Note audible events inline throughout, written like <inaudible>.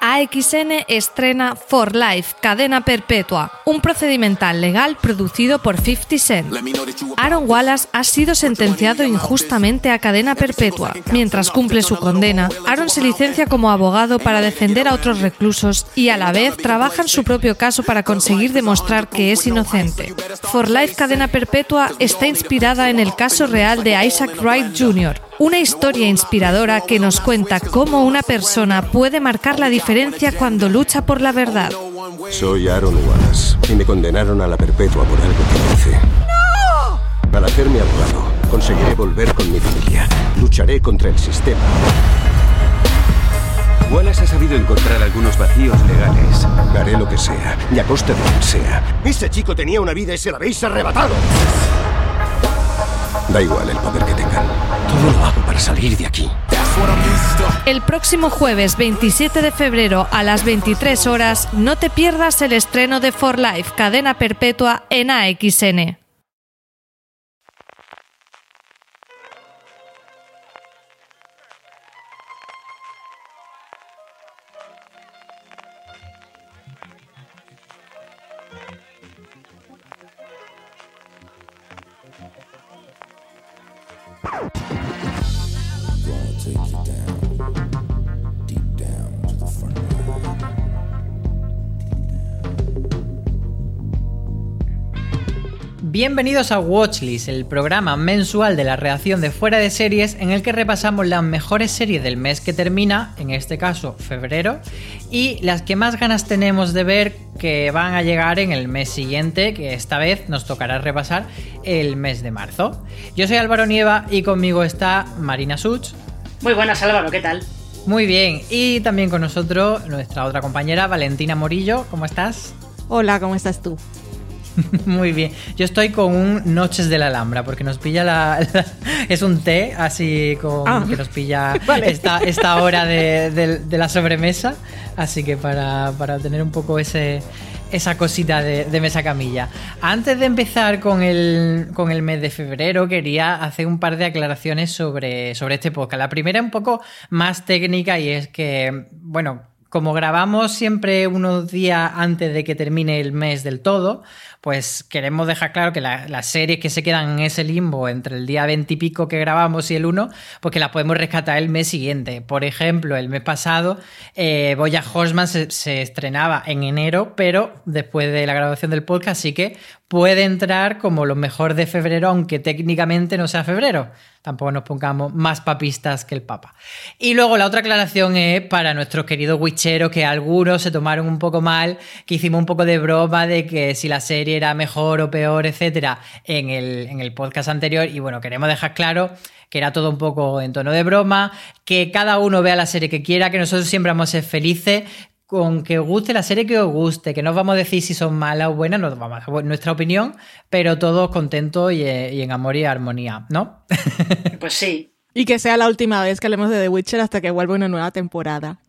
AXN estrena For Life, cadena perpetua, un procedimental legal producido por 50 Cent. Aaron Wallace ha sido sentenciado injustamente a cadena perpetua. Mientras cumple su condena, Aaron se licencia como abogado para defender a otros reclusos y a la vez trabaja en su propio caso para conseguir demostrar que es inocente. For Life, cadena perpetua está inspirada en el caso real de Isaac Wright Jr., una historia inspiradora que nos cuenta cómo una persona puede marcar la diferencia cuando lucha por la verdad. Soy Aaron Wallace y me condenaron a la perpetua por algo que hice. ¡No! Al hacerme abogado, conseguiré volver con mi familia. Lucharé contra el sistema. Wallace ha sabido encontrar algunos vacíos legales. Haré lo que sea, y a costa de quien sea. Ese chico tenía una vida y se la habéis arrebatado. Da igual el poder que tengan. Todo lo hago para salir de aquí. El próximo jueves 27 de febrero a las 23 horas no te pierdas el estreno de For Life, cadena perpetua en AXN. Bienvenidos a Watchlist, el programa mensual de la reacción de fuera de series en el que repasamos las mejores series del mes que termina, en este caso febrero, y las que más ganas tenemos de ver que van a llegar en el mes siguiente, que esta vez nos tocará repasar el mes de marzo. Yo soy Álvaro Nieva y conmigo está Marina Such. Muy buenas Álvaro, ¿qué tal? Muy bien, y también con nosotros nuestra otra compañera Valentina Morillo, ¿cómo estás? Hola, ¿cómo estás tú? <laughs> Muy bien. Yo estoy con un Noches de la Alhambra, porque nos pilla la. es un té, así con, Ah. que nos pilla <laughs> Vale. esta, esta hora de, de- de la sobremesa. Así que para, para tener un poco ese. Esa cosita de, de mesa camilla. Antes de empezar con el, con el mes de febrero, quería hacer un par de aclaraciones sobre, sobre este podcast. La primera un poco más técnica y es que, bueno, como grabamos siempre unos días antes de que termine el mes del todo, pues queremos dejar claro que la- las series que se quedan en ese limbo entre el día 20 y pico que grabamos y el 1, pues que las podemos rescatar el mes siguiente. Por ejemplo, el mes pasado, eh, Boya Horseman se, estrenaba en enero, pero después de la grabación del podcast, sí que puede entrar como lo mejor de febrero, aunque técnicamente no sea febrero. Tampoco nos pongamos más papistas que el Papa. Y luego la otra aclaración es para nuestros queridos wicheros que algunos se tomaron un poco mal, que hicimos un poco de broma de que si la serie era mejor o peor, etcétera, en el, en el podcast anterior. Y bueno, queremos dejar claro que era todo un poco en tono de broma, que cada uno vea la serie que quiera, que nosotros siempre vamos a ser felices con que os guste la serie que os guste, que no os vamos a decir si son malas o buenas, nos vamos a dar nuestra opinión, pero todos contentos y, eh, y en amor y armonía, ¿no? <laughs> Pues sí. Y que sea la última vez que hablemos de The Witcher hasta que vuelva una nueva temporada.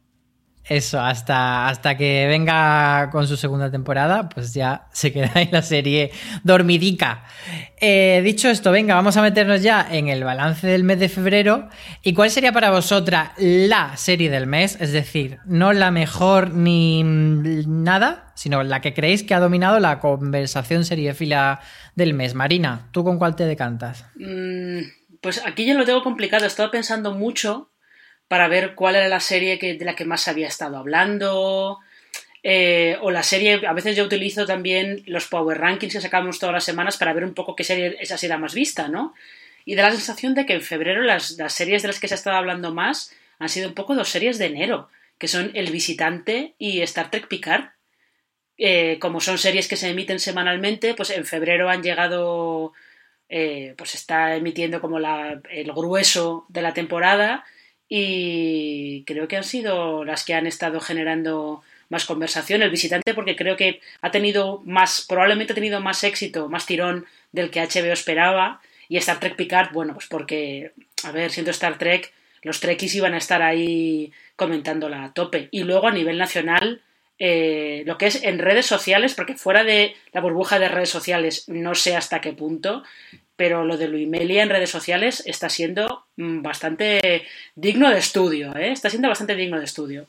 Eso, hasta, hasta que venga con su segunda temporada, pues ya se queda ahí la serie dormidica. Eh, dicho esto, venga, vamos a meternos ya en el balance del mes de febrero. ¿Y cuál sería para vosotras la serie del mes? Es decir, no la mejor ni nada, sino la que creéis que ha dominado la conversación seriefila del mes. Marina, ¿tú con cuál te decantas? Mm, pues aquí yo lo tengo complicado. Estaba pensando mucho para ver cuál era la serie que, de la que más había estado hablando. eh, o la serie, a veces yo utilizo también los Power Rankings que sacamos todas las semanas para ver un poco qué serie esa será más vista, ¿no? Y da la sensación de que en febrero las, las series de las que se ha estado hablando más han sido un poco dos series de enero, que son El Visitante y Star Trek Picard. Eh, como son series que se emiten semanalmente, pues en febrero han llegado, eh, pues está emitiendo como la, el grueso de la temporada y creo que han sido las que han estado generando más conversación. El visitante porque creo que ha tenido más, probablemente ha tenido más éxito, más tirón del que HBO esperaba. Y Star Trek Picard, bueno, pues porque, a ver, siendo Star Trek, los Trekkies iban a estar ahí comentándola a tope. Y luego a nivel nacional, eh, lo que es en redes sociales, porque fuera de la burbuja de redes sociales no sé hasta qué punto, pero lo de Luimelia en redes sociales está siendo mm, bastante digno de estudio, ¿eh? está siendo bastante digno de estudio.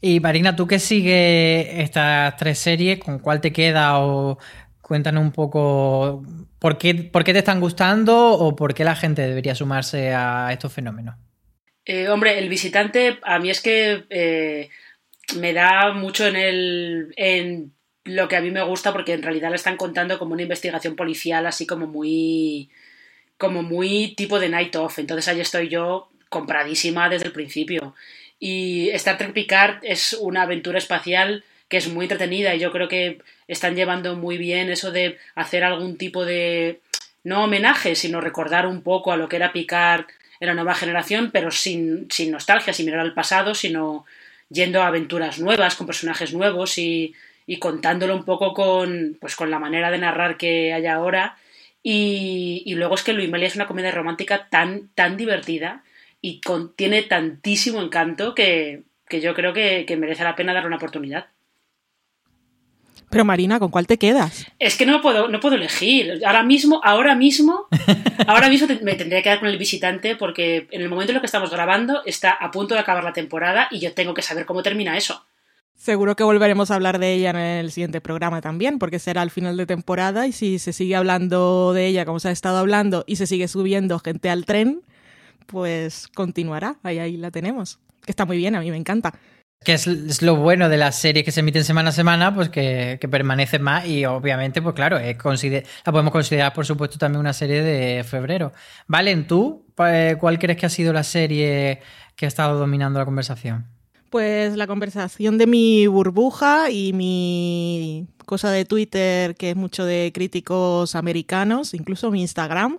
Y Marina, tú que sigues estas tres series, ¿con cuál te queda o cuéntanos un poco por qué, por qué te están gustando o por qué la gente debería sumarse a estos fenómenos? Eh, hombre, el visitante a mí es que eh, me da mucho en el en lo que a mí me gusta porque en realidad le están contando como una investigación policial así como muy como muy tipo de night off. Entonces ahí estoy yo compradísima desde el principio. Y Star Trek Picard es una aventura espacial que es muy entretenida y yo creo que están llevando muy bien eso de hacer algún tipo de no homenaje sino recordar un poco a lo que era Picard en la nueva generación pero sin, sin nostalgia sin mirar al pasado sino yendo a aventuras nuevas, con personajes nuevos y, contándolo un poco con, pues, con la manera de narrar que hay ahora. Y, luego es que Luimelia es una comedia romántica tan, tan divertida y tiene tantísimo encanto que, yo creo que merece la pena darle una oportunidad. Pero Marina, ¿con cuál te quedas? Es que no puedo, no puedo elegir. Ahora mismo, ahora mismo, <laughs> ahora mismo me tendría que quedar con el visitante porque en el momento en el que estamos grabando está a punto de acabar la temporada y yo tengo que saber cómo termina eso. Seguro que volveremos a hablar de ella en el siguiente programa también, porque será al final de temporada y si se sigue hablando de ella como se ha estado hablando y se sigue subiendo gente al tren, pues continuará. Ahí, ahí la tenemos. Que está muy bien, a mí me encanta. Que es, lo bueno de las series que se emiten semana a semana, pues que, que permanecen más y obviamente, pues claro, la podemos considerar por supuesto también una serie de febrero. Valen, ¿tú cuál crees que ha sido la serie que ha estado dominando la conversación? Pues la conversación de mi burbuja y mi cosa de Twitter, que es mucho de críticos americanos, incluso mi Instagram.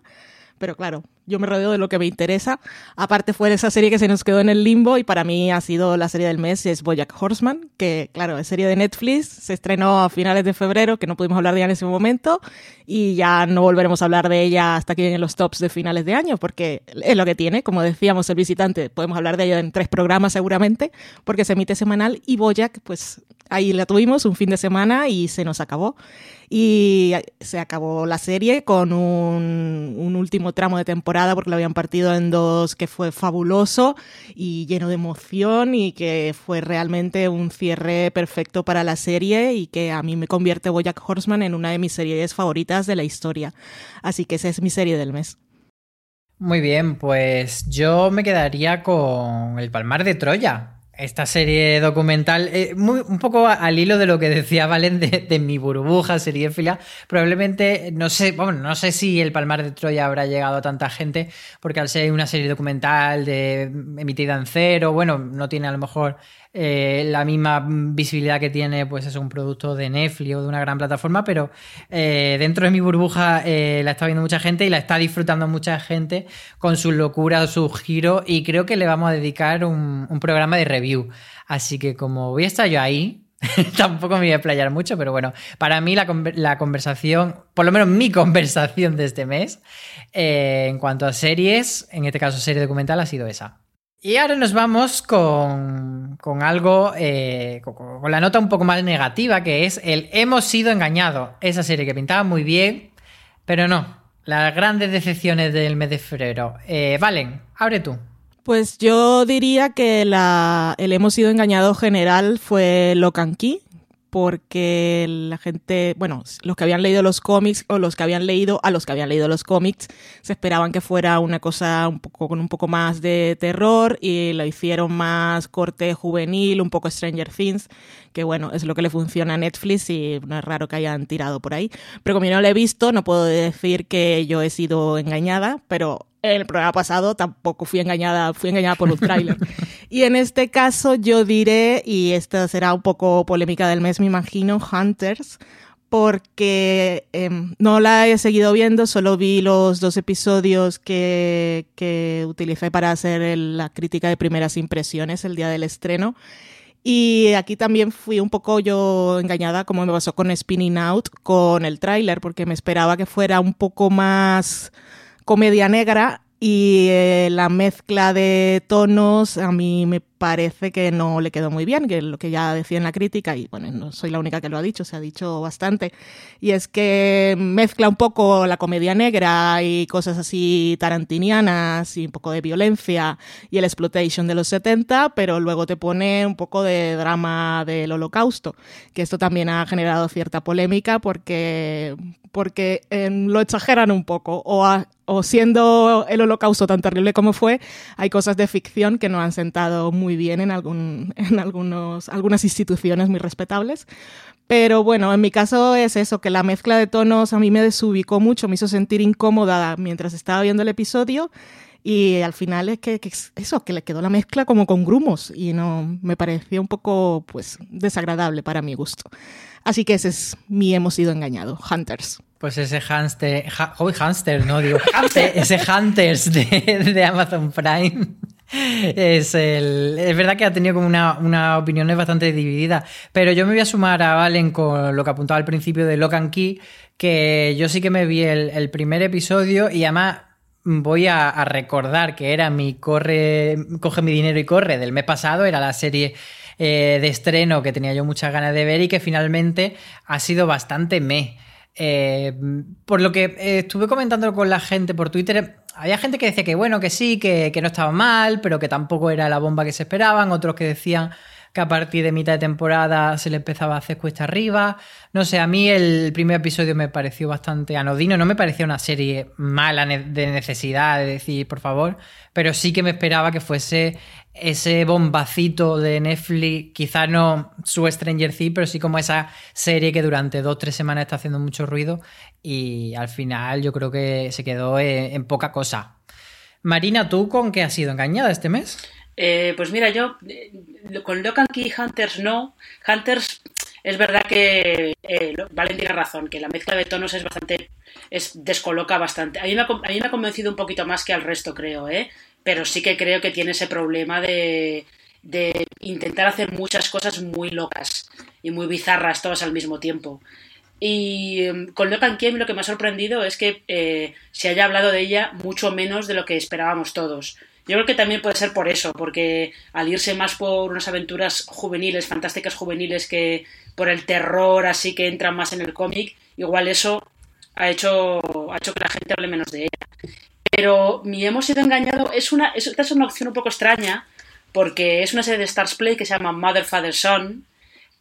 Pero claro, yo me rodeo de lo que me interesa. Aparte fue esa serie que se nos quedó en el limbo y para mí ha sido la serie del mes, es Bojack Horseman, que claro, es serie de Netflix, se estrenó a finales de febrero, que no pudimos hablar de ella en ese momento y ya no volveremos a hablar de ella hasta que lleguen los tops de finales de año, porque es lo que tiene, como decíamos el visitante, podemos hablar de ella en tres programas seguramente, porque se emite semanal y Bojack pues ahí la tuvimos un fin de semana y se nos acabó. Y se acabó la serie con un, un, último tramo de temporada porque lo habían partido en dos que fue fabuloso y lleno de emoción y que fue realmente un cierre perfecto para la serie y que a mí me convierte Bojack Horseman en una de mis series favoritas de la historia. Así que esa es mi serie del mes. Muy bien, pues yo me quedaría con El Palmar de Troya esta serie documental, eh, un poco al hilo de lo que decía Valen de, mi burbuja seriéfila, probablemente, no sé, bueno, no sé si el Palmar de Troya habrá llegado a tanta gente, porque al ser una serie documental de, emitida en cero, bueno, no tiene a lo mejor eh, la misma visibilidad que tiene, pues es un producto de Netflix o de una gran plataforma, pero eh, dentro de mi burbuja eh, la está viendo mucha gente y la está disfrutando mucha gente con su locura, su giro, y creo que le vamos a dedicar un, programa de review. Así que como voy a estar yo ahí, <laughs> Tampoco me voy a playar mucho, pero bueno, para mí la, la, conversación, por lo menos mi conversación de este mes, en cuanto a series, en este caso serie documental, ha sido esa. Y ahora nos vamos con, algo, eh, con, la nota un poco más negativa, que es el Hemos sido engañados. Esa serie que pintaba muy bien, pero no. Las grandes decepciones del mes de febrero. Eh, Valen, abre tú. Pues yo diría que la, el Hemos sido engañado general fue Locan Key, porque la gente, bueno, los que habían leído los cómics o los que habían leído, a los que habían leído los cómics, se esperaban que fuera una cosa un poco con un poco más de terror y lo hicieron más corte juvenil, un poco Stranger Things, que bueno, es lo que le funciona a Netflix y no es raro que hayan tirado por ahí. Pero como yo no lo he visto, no puedo decir que yo he sido engañada, pero en el programa pasado tampoco fui engañada, fui engañada por un tráiler. y en este caso yo diré, y esta será un poco polémica del mes, me imagino, Hunters, porque em, no la he seguido viendo, solo vi los dos episodios que, que utilicé para hacer la crítica de primeras impresiones el día del estreno. Y aquí también fui un poco yo engañada, como me pasó con Spinning Out, con el tráiler, porque me esperaba que fuera un poco más comedia negra y eh, la mezcla de tonos a mí me parece que no le quedó muy bien, que lo que ya decía en la crítica, y bueno, no soy la única que lo ha dicho, se ha dicho bastante, y es que mezcla un poco la comedia negra y cosas así tarantinianas y un poco de violencia y el exploitation de los 70, pero luego te pone un poco de drama del holocausto, que esto también ha generado cierta polémica porque, porque em, lo exageran un poco o, o siendo el holocausto tan terrible como fue, hay cosas de ficción que no han sentado muy bien en, algún, en algunos, algunas instituciones muy respetables. Pero bueno, en mi caso es eso, que la mezcla de tonos a mí me desubicó mucho, me hizo sentir incómoda mientras estaba viendo el episodio y al final es que, que, eso, que le quedó la mezcla como con grumos y no me pareció un poco pues desagradable para mi gusto. Así que ese es mi hemos sido engañado, Hunters. Pues ese hamster, hoy hamster, no digo, <laughs> ese Hunters de, de, Amazon Prime. Es, el, es verdad que ha tenido como una, una opinión bastante dividida, pero yo me voy a sumar a Valen con lo que apuntaba al principio de Lock and Key, que yo sí que me vi el, primer episodio y además voy a, a, recordar que era mi corre, coge mi dinero y corre del mes pasado, era la serie eh, de estreno que tenía yo muchas ganas de ver y que finalmente ha sido bastante me. Eh, por lo que eh, estuve comentando con la gente por Twitter, había gente que decía que bueno, que sí, que, que no estaba mal, pero que tampoco era la bomba que se esperaban, otros que decían que a partir de mitad de temporada se le empezaba a hacer cuesta arriba. No sé, a mí el primer episodio me pareció bastante anodino, no me parecía una serie mala de necesidad de decir, por favor, pero sí que me esperaba que fuese ese bombacito de Netflix, quizás no su Stranger Things, pero sí como esa serie que durante dos o tres semanas está haciendo mucho ruido y al final yo creo que se quedó en, poca cosa. Marina, ¿tú con qué has sido engañada este mes? Eh, pues mira, yo eh, con Locan Key Hunters no. Hunters es verdad que eh, Valen tiene razón, que la mezcla de tonos es bastante. es descoloca bastante. A mí me ha convencido un poquito más que al resto, creo, ¿eh? Pero sí que creo que tiene ese problema de, de intentar hacer muchas cosas muy locas y muy bizarras todas al mismo tiempo. Y em, con Locan Kim lo que me ha sorprendido es que eh, se haya hablado de ella mucho menos de lo que esperábamos todos. Yo creo que también puede ser por eso, porque al irse más por unas aventuras juveniles, fantásticas juveniles, que por el terror así que entra más en el cómic, igual eso ha hecho, ha hecho que la gente hable menos de ella. Pero mi hemos sido engañado es una, es, una opción un poco extraña, porque es una serie de Stars Play que se llama Mother, Father, Son,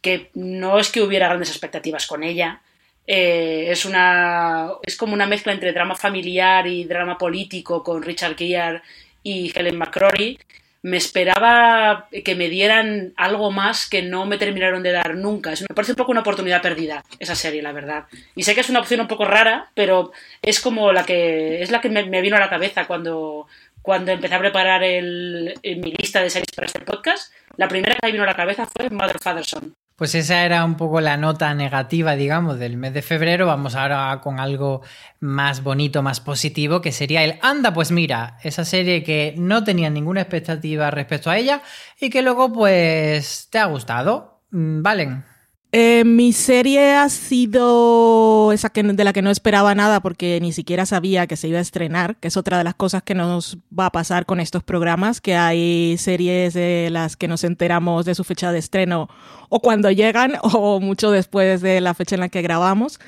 que no es que hubiera grandes expectativas con ella. Eh, es una es como una mezcla entre drama familiar y drama político con Richard Gere y Helen McCrory, me esperaba que me dieran algo más que no me terminaron de dar nunca. me parece un poco una oportunidad perdida esa serie, la verdad. Y sé que es una opción un poco rara, pero es como la que es la que me, vino a la cabeza cuando, cuando empecé a preparar el, mi lista de series para este podcast. La primera que me vino a la cabeza fue Mother Father Son. Pues esa era un poco la nota negativa, digamos, del mes de febrero. Vamos ahora con algo más bonito, más positivo, que sería el Anda, pues mira, esa serie que no tenía ninguna expectativa respecto a ella y que luego pues te ha gustado. Mm, Valen. Eh, mi serie ha sido esa que, de la que no esperaba nada porque ni siquiera sabía que se iba a estrenar, que es otra de las cosas que nos va a pasar con estos programas, que hay series de las que nos enteramos de su fecha de estreno o cuando llegan <laughs> o mucho después de la fecha en la que grabamos.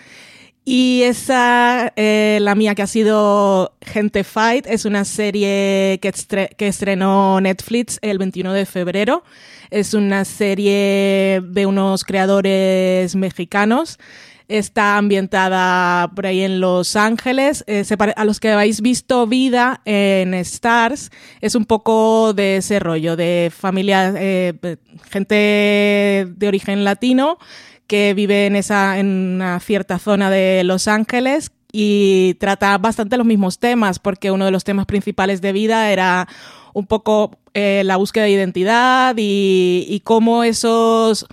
Y esa, eh, la mía que ha sido Gente Fight, es una serie que, que estrenó Netflix el 21 de febrero. Es una serie de unos creadores mexicanos. Está ambientada por ahí en Los Ángeles. Eh, a los que habéis visto Vida en Stars, es un poco de ese rollo, de familia, eh, gente de origen latino que vive en, esa, en una cierta zona de Los Ángeles y trata bastante los mismos temas, porque uno de los temas principales de vida era un poco eh, la búsqueda de identidad y, cómo esos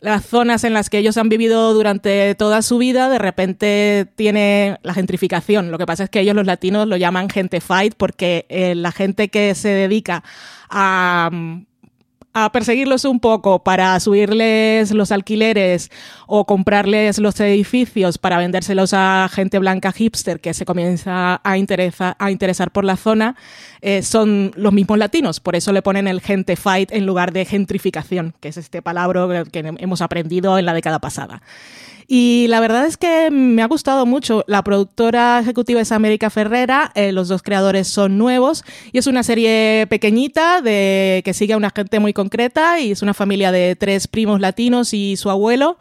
las zonas en las que ellos han vivido durante toda su vida, de repente tiene la gentrificación. Lo que pasa es que ellos los latinos lo llaman gente fight porque eh, la gente que se dedica a a perseguirlos un poco para subirles los alquileres o comprarles los edificios para vendérselos a gente blanca hipster que se comienza a, a interesar por la zona, eh, son los mismos latinos. Por eso le ponen el gente fight en lugar de gentrificación, que es este palabra que hemos aprendido en la década pasada. Y la verdad es que me ha gustado mucho. La productora ejecutiva es América Ferrera, eh, los dos creadores son nuevos y es una serie pequeñita de que sigue a una gente muy concreta y es una familia de tres primos latinos y su abuelo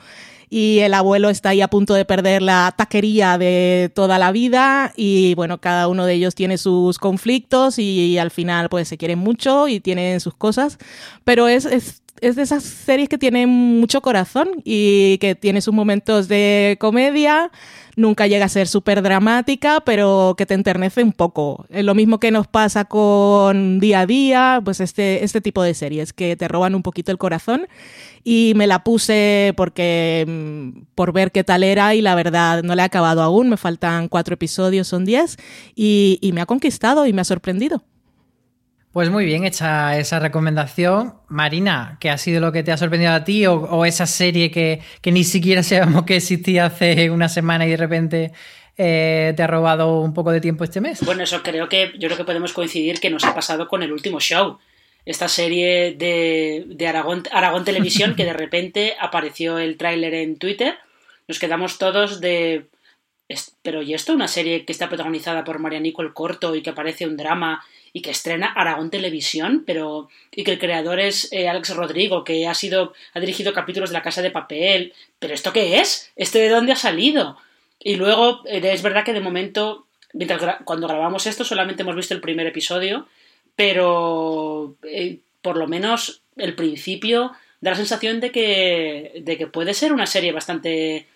y el abuelo está ahí a punto de perder la taquería de toda la vida y bueno, cada uno de ellos tiene sus conflictos y, al final pues se quieren mucho y tienen sus cosas, pero es, es es de esas series que tienen mucho corazón y que tiene sus momentos de comedia, nunca llega a ser súper dramática, pero que te enternece un poco. Es lo mismo que nos pasa con día a día, pues este, este tipo de series que te roban un poquito el corazón. Y me la puse porque mm, por ver qué tal era y la verdad no la he acabado aún, me faltan cuatro episodios, son diez, y, y me ha conquistado y me ha sorprendido. Pues muy bien hecha esa recomendación. Marina, ¿qué ha sido lo que te ha sorprendido a ti o, esa serie que, ni siquiera sabíamos que existía hace una semana y de repente eh, te ha robado un poco de tiempo este mes? Bueno, eso creo que yo creo que podemos coincidir que nos ha pasado con el último show. Esta serie de, Aragón, Aragón Televisión que de <laughs> repente apareció el tráiler en Twitter. Nos quedamos todos de... Pero ¿y esto? Una serie que está protagonizada por María Nicole Corto y que aparece un drama y que estrena Aragón Televisión, pero y que el creador es eh, Alex Rodrigo, que ha sido ha dirigido capítulos de La Casa de Papel, pero esto qué es? ¿Este de dónde ha salido? Y luego eh, es verdad que de momento mientras cuando grabamos esto solamente hemos visto el primer episodio, pero eh, por lo menos el principio da la sensación de que de que puede ser una serie bastante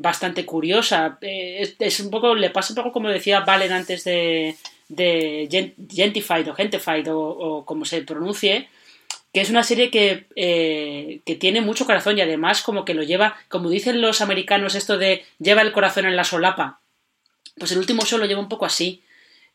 bastante curiosa. es, un poco, le pasa un poco como decía Valen antes de, de Gentified o Gentified o, como se pronuncie, que es una serie que, eh, que, tiene mucho corazón y además como que lo lleva, como dicen los americanos, esto de lleva el corazón en la solapa. Pues el último show lo lleva un poco así.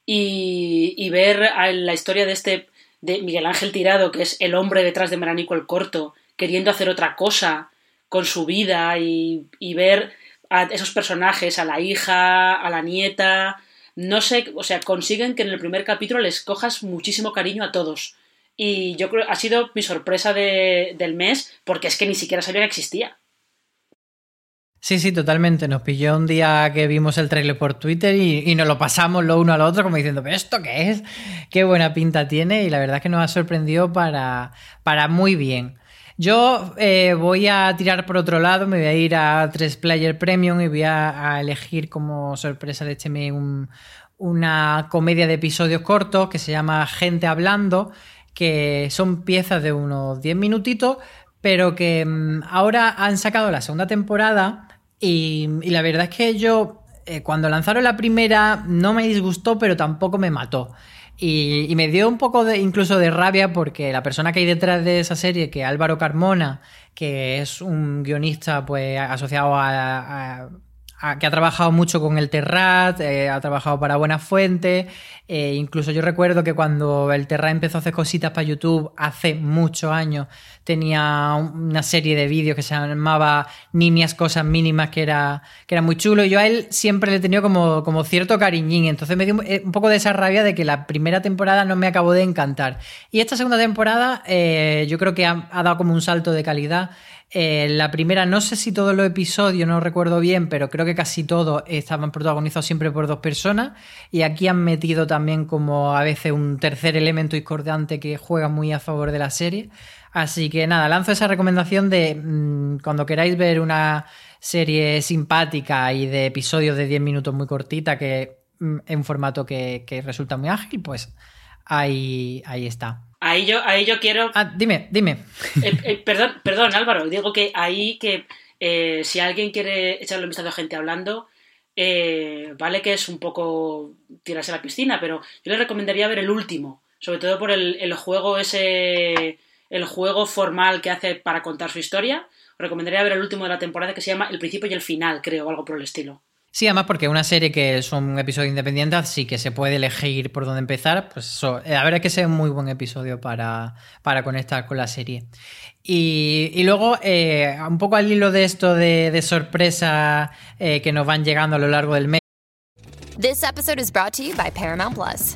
Y, y ver la historia de este, de Miguel Ángel Tirado, que es el hombre detrás de Meranico el Corto, queriendo hacer otra cosa con su vida y, y ver a esos personajes, a la hija, a la nieta, no sé, o sea, consiguen que en el primer capítulo les cojas muchísimo cariño a todos. Y yo creo ha sido mi sorpresa del mes, porque es que ni siquiera sabía que existía. Sí, sí, totalmente. Nos pilló un día que vimos el trailer por Twitter y, nos lo pasamos lo uno al otro como diciendo, ¿pero esto qué es? Qué buena pinta tiene y la verdad es que nos ha sorprendido para, para muy bien. Yo eh, voy a tirar por otro lado, me voy a ir a 3 Player Premium y voy a, elegir como sorpresa de este mes una comedia de episodios cortos que se llama Gente Hablando, que son piezas de unos 10 minutitos, pero que mm, ahora han sacado la segunda temporada y, la verdad es que yo eh, cuando lanzaron la primera no me disgustó, pero tampoco me mató. Y, me dio un poco de, incluso de rabia porque la persona que hay detrás de esa serie, que Álvaro Carmona, que es un guionista pues asociado a, que ha trabajado mucho con el Terrat, eh, ha trabajado para Buena Fuente. Eh, incluso yo recuerdo que cuando el Terrat empezó a hacer cositas para YouTube hace muchos años, tenía una serie de vídeos que se llamaba Niñas Cosas Mínimas, que era, que era muy chulo. Y yo a él siempre le he tenido como, como cierto cariñín. Entonces me dio un eh, poco de esa rabia de que la primera temporada no me acabó de encantar. Y esta segunda temporada yo creo que ha dado como un salto de calidad. Eh, la primera, no sé si todos los episodios, no recuerdo bien, pero creo que casi todos estaban protagonizados siempre por dos personas. Y aquí han metido también como a veces un tercer elemento discordante que juega muy a favor de la serie. Así que nada, lanzo esa recomendación de mm, cuando queráis ver una serie simpática y de episodios de 10 minutos muy cortita, que mm, en un formato que, que resulta muy ágil, pues ahí, ahí está. Ahí yo, ahí yo quiero. Ah, dime, dime. Eh, eh, perdón, perdón, Álvaro. Digo que ahí que eh, si alguien quiere echarle un vistazo a gente hablando, vale que es un poco tirarse a la piscina, pero yo le recomendaría ver el último. Sobre todo por el, juego ese. El juego formal que hace para contar su historia. Os recomendaría ver el último de la temporada que se llama El principio y el final, creo, o algo por el estilo. Sí, además porque una serie que son episodios independientes, así que se puede elegir por dónde empezar, pues eso, la verdad es que es un muy buen episodio para, para conectar con la serie. Y, luego, eh, un poco al hilo de esto de, sorpresa eh, que nos van llegando a lo largo del mes. This episode is brought to you by Paramount Plus.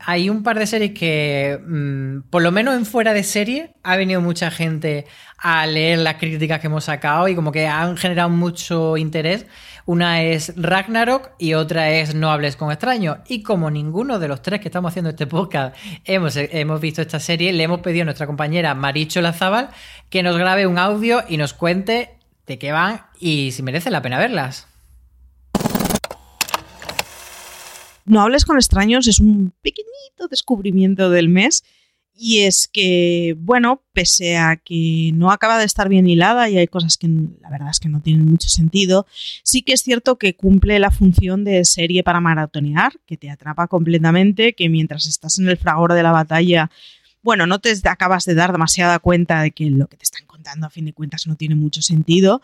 Hay un par de series que, mm, por lo menos en fuera de serie, ha venido mucha gente a leer las críticas que hemos sacado y como que han generado mucho interés. Una es Ragnarok y otra es No hables con extraños. Y como ninguno de los tres que estamos haciendo este podcast hemos, hemos visto esta serie, le hemos pedido a nuestra compañera Maricho Lazábal que nos grabe un audio y nos cuente de qué van y si merece la pena verlas. No hables con extraños es un pequeñito descubrimiento del mes. Y es que, bueno, pese a que no acaba de estar bien hilada y hay cosas que la verdad es que no tienen mucho sentido, sí que es cierto que cumple la función de serie para maratonear, que te atrapa completamente, que mientras estás en el fragor de la batalla, bueno, no te acabas de dar demasiada cuenta de que lo que te están contando a fin de cuentas no tiene mucho sentido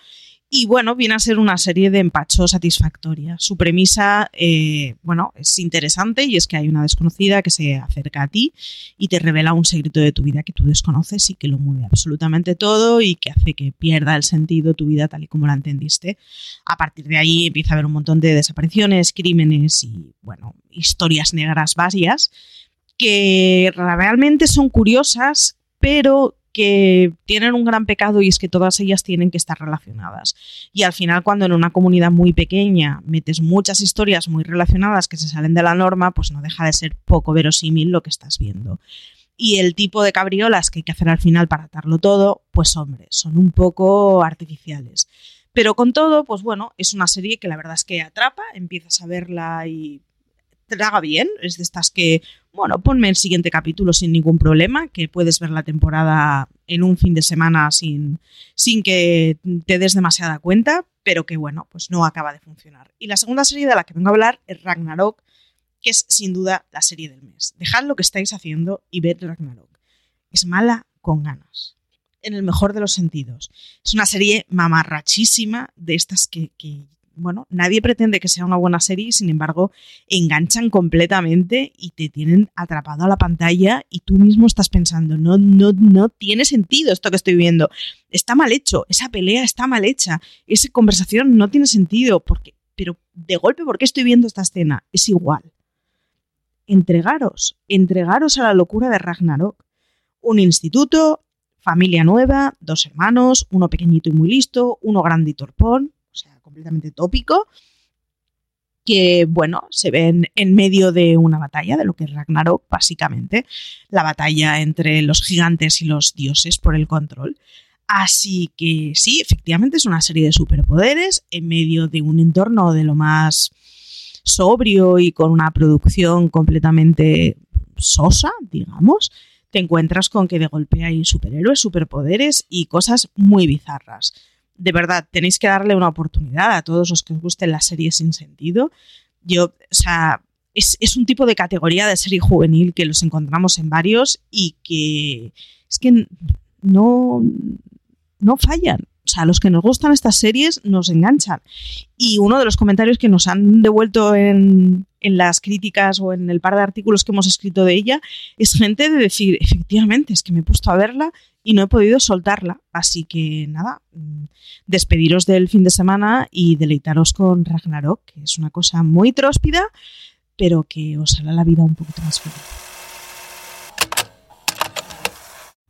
y bueno, viene a ser una serie de empacho satisfactoria. Su premisa, eh, bueno, es interesante y es que hay una desconocida que se acerca a ti y te revela un secreto de tu vida que tú desconoces y que lo mueve absolutamente todo y que hace que pierda el sentido tu vida tal y como la entendiste. A partir de ahí empieza a haber un montón de desapariciones, crímenes y, bueno, historias negras varias que realmente son curiosas, pero que tienen un gran pecado y es que todas ellas tienen que estar relacionadas. Y al final, cuando en una comunidad muy pequeña metes muchas historias muy relacionadas que se salen de la norma, pues no deja de ser poco verosímil lo que estás viendo. Y el tipo de cabriolas que hay que hacer al final para atarlo todo, pues hombre, son un poco artificiales. Pero con todo, pues bueno, es una serie que la verdad es que atrapa, empiezas a verla y traga bien, es de estas que, bueno, ponme el siguiente capítulo sin ningún problema, que puedes ver la temporada en un fin de semana sin, sin que te des demasiada cuenta, pero que bueno, pues no acaba de funcionar. Y la segunda serie de la que vengo a hablar es Ragnarok, que es sin duda la serie del mes. Dejad lo que estáis haciendo y ved Ragnarok. Es mala con ganas en el mejor de los sentidos. Es una serie mamarrachísima de estas que, que, bueno, nadie pretende que sea una buena serie, sin embargo, enganchan completamente y te tienen atrapado a la pantalla y tú mismo estás pensando, no, no, no tiene sentido esto que estoy viendo. Está mal hecho, esa pelea está mal hecha, esa conversación no tiene sentido, porque, pero de golpe, ¿por qué estoy viendo esta escena? Es igual. Entregaros, entregaros a la locura de Ragnarok. Un instituto, familia nueva, dos hermanos, uno pequeñito y muy listo, uno grande y torpón, completamente tópico, que, bueno, se ven en medio de una batalla, de lo que es Ragnarok, básicamente, la batalla entre los gigantes y los dioses por el control. Así que sí, efectivamente es una serie de superpoderes en medio de un entorno de lo más sobrio y con una producción completamente sosa, digamos, te encuentras con que de golpe hay superhéroes, superpoderes y cosas muy bizarras de verdad, tenéis que darle una oportunidad a todos los que os gusten las series sin sentido. Yo, o sea, es, es, un tipo de categoría de serie juvenil que los encontramos en varios y que es que no, no fallan. O sea, los que nos gustan estas series nos enganchan. Y uno de los comentarios que nos han devuelto en, en las críticas o en el par de artículos que hemos escrito de ella es gente de decir, efectivamente, es que me he puesto a verla y no he podido soltarla. Así que nada, mm, despediros del fin de semana y deleitaros con Ragnarok, que es una cosa muy tróspida, pero que os hará la vida un poquito más feliz.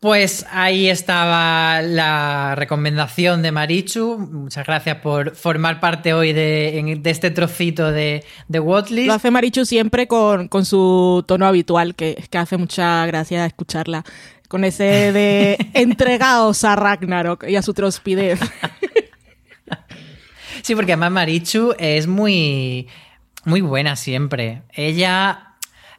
Pues ahí estaba la recomendación de Marichu. Muchas gracias por formar parte hoy de, este trocito de, de Lo hace Marichu siempre con, su tono habitual, que, que hace mucha gracia escucharla. Con ese de <laughs> entregaos a Ragnarok y a su trospidez. Sí, porque además Marichu es muy, muy buena siempre. Ella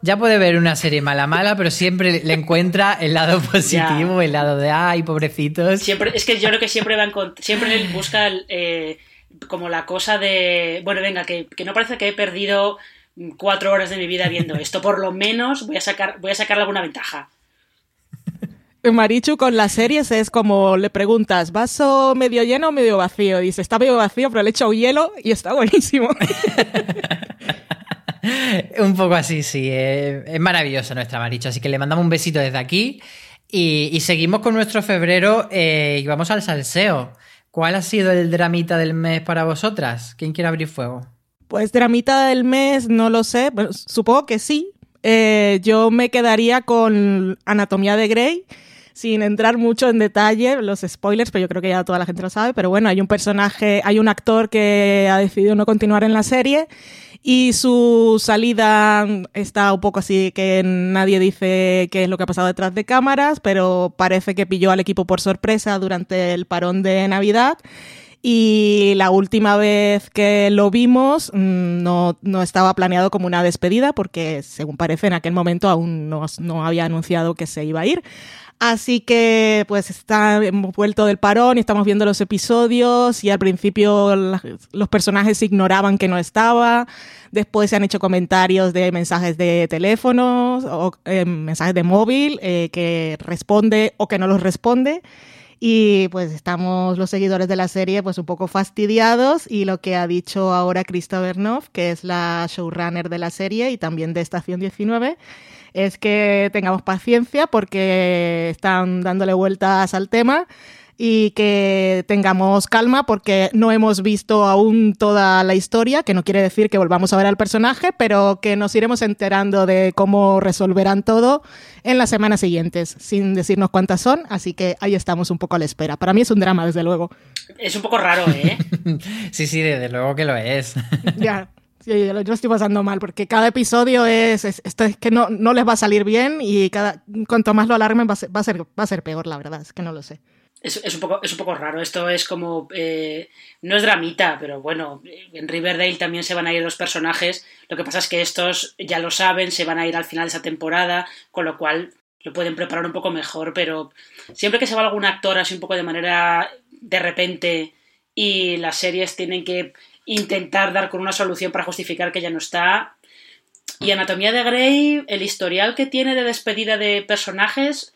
ya puede ver una serie mala mala, pero siempre le encuentra el lado <laughs> positivo, el lado de ay, pobrecitos. Siempre, es que yo creo que siempre va siempre busca eh, como la cosa de bueno, venga, que, que no parece que he perdido cuatro horas de mi vida viendo esto. Por lo menos voy a sacar, voy a sacarle alguna ventaja. Marichu con las series es como le preguntas, ¿vaso medio lleno o medio vacío? Dice, está medio vacío, pero le he echado hielo y está buenísimo. <laughs> <laughs> un poco así, sí. Eh, es maravillosa nuestra Marichu, así que le mandamos un besito desde aquí. Y, seguimos con nuestro febrero eh, y vamos al salseo. ¿Cuál ha sido el dramita del mes para vosotras? ¿Quién quiere abrir fuego? Pues dramita del mes, no lo sé. supongo que sí. Eh, yo me quedaría con Anatomía de Grey sin entrar mucho en detalle, los spoilers, pero yo creo que ya toda la gente lo sabe, pero bueno, hay un personaje, hay un actor que ha decidido no continuar en la serie y su salida está un poco así que nadie dice qué es lo que ha pasado detrás de cámaras, pero parece que pilló al equipo por sorpresa durante el parón de Navidad. Y la última vez que lo vimos mm, no, no, estaba planeado como una despedida porque, según parece, en aquel momento aún no, no había anunciado que se iba a ir. Así que pues está, hemos vuelto del parón y estamos viendo los episodios y al principio los personajes ignoraban que no estaba, después se han hecho comentarios de mensajes de teléfonos o eh, mensajes de móvil eh, que responde o que no los responde. Y pues estamos los seguidores de la serie pues un poco fastidiados y lo que ha dicho ahora Krista Bernov, que es la showrunner de la serie y también de Estación 19, es que tengamos paciencia porque están dándole vueltas al tema y que tengamos calma porque no hemos visto aún toda la historia, que no quiere decir que volvamos a ver al personaje, pero que nos iremos enterando de cómo resolverán todo en las semanas siguientes, sin decirnos cuántas son, así que ahí estamos un poco a la espera. Para mí es un drama, desde luego. Es un poco raro, ¿eh? <laughs> sí, sí, desde luego que lo es. ya. <laughs> Yo estoy pasando mal porque cada episodio es, esto es que no, no les va a salir bien y cada cuanto más lo alarmen va a, ser, va, a ser, va a ser peor, la verdad, es que no lo sé. Es, es, un, poco, es un poco raro, esto es como, eh, no es dramita, pero bueno, en Riverdale también se van a ir los personajes, lo que pasa es que estos ya lo saben, se van a ir al final de esa temporada, con lo cual lo pueden preparar un poco mejor, pero siempre que se va algún actor así un poco de manera de repente y las series tienen que intentar dar con una solución para justificar que ya no está. Y Anatomía de Grey, el historial que tiene de despedida de personajes,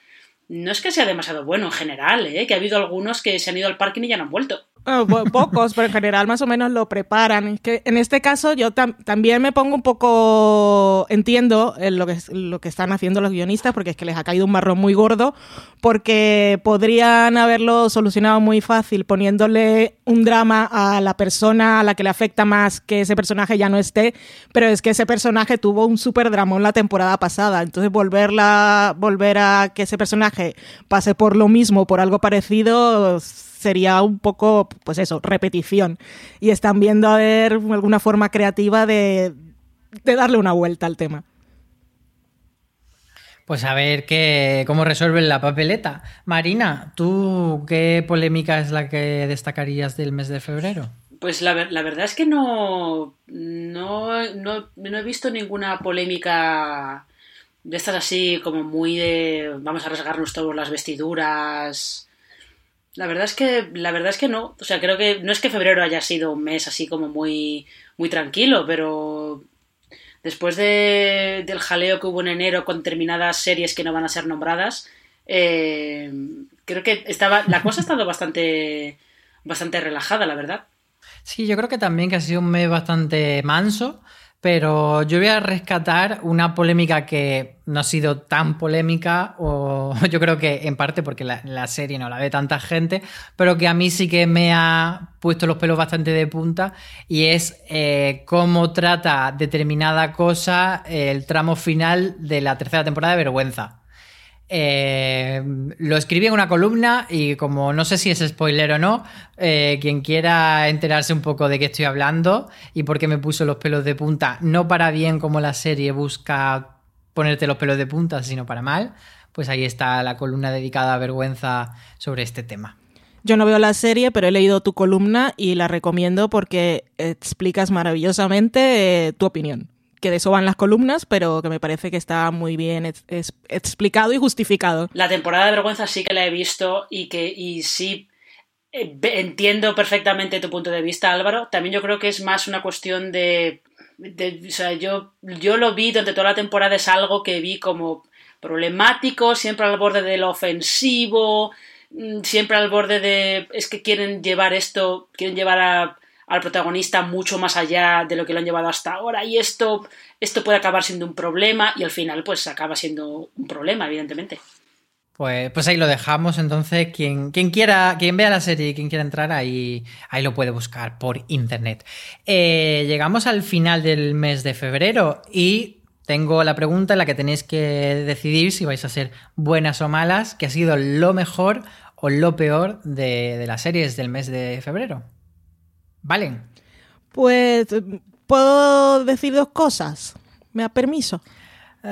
no es que sea demasiado bueno en general, ¿eh? que ha habido algunos que se han ido al parking y ya no han vuelto. Ah, pocos, pero en general más o menos lo preparan. que en este caso yo también me pongo un poco, entiendo eh, lo, que, lo que están haciendo los guionistas, porque es que les ha caído un marrón muy gordo, porque podrían haberlo solucionado muy fácil poniéndole un drama a la persona a la que le afecta más que ese personaje ya no esté, pero es que ese personaje tuvo un super dramón la temporada pasada, entonces volverla, volver a que ese personaje pase por lo mismo, por algo parecido sería un poco, pues eso, repetición. Y están viendo a ver alguna forma creativa de, darle una vuelta al tema. Pues a ver qué, cómo resuelven la papeleta. Marina, ¿tú qué polémica es la que destacarías del mes de febrero? Pues la, la verdad es que no, no, no, no, he visto ninguna polémica de estas así como muy de vamos a rasgarnos todos las vestiduras la verdad es que, la verdad es que no. O sea, creo que no es que febrero haya sido un mes así como muy, muy tranquilo, pero después de, del jaleo que hubo en enero con determinadas series que no van a ser nombradas, eh, creo que estaba, la cosa ha estado bastante, bastante relajada, la verdad. Sí, yo creo que también que ha sido un mes bastante manso. Pero yo voy a rescatar una polémica que no ha sido tan polémica, o <laughs> yo creo que en parte porque la, serie no la ve tanta gente, pero que a mí sí que me ha puesto los pelos bastante de punta, y es eh, cómo trata determinada cosa el tramo final de la tercera temporada de Vergüenza. Eh, lo escribí en una columna y como no sé si es spoiler o no, eh, quien quiera enterarse un poco de qué estoy hablando y por qué me puso los pelos de punta, no para bien como la serie busca ponerte los pelos de punta, sino para mal, pues ahí está la columna dedicada a vergüenza sobre este tema. Yo no veo la serie, pero he leído tu columna y la recomiendo porque explicas maravillosamente eh, tu opinión que de eso van las columnas, pero que me parece que está muy bien explicado y justificado. La temporada de vergüenza sí que la he visto y que y sí eh, entiendo perfectamente tu punto de vista, Álvaro. También yo creo que es más una cuestión de, o sea, yo, yo lo vi durante toda la temporada, es algo que vi como problemático, siempre al borde del ofensivo, mm, siempre al borde de es que quieren llevar esto, quieren llevar a al protagonista mucho más allá de lo que lo han llevado hasta ahora y esto, esto puede acabar siendo un problema y al final pues acaba siendo un problema, evidentemente. Pues, pues ahí lo dejamos, entonces quien, quien quiera, quien vea la serie y quien quiera entrar ahí, ahí lo puede buscar por internet. Eh, llegamos al final del mes de febrero y tengo la pregunta en la que tenéis que decidir si vais a ser buenas o malas, que ha sido lo mejor o lo peor de, de las series del mes de febrero. Valen. Pues puedo decir dos cosas. ¿Me da permiso? <laughs>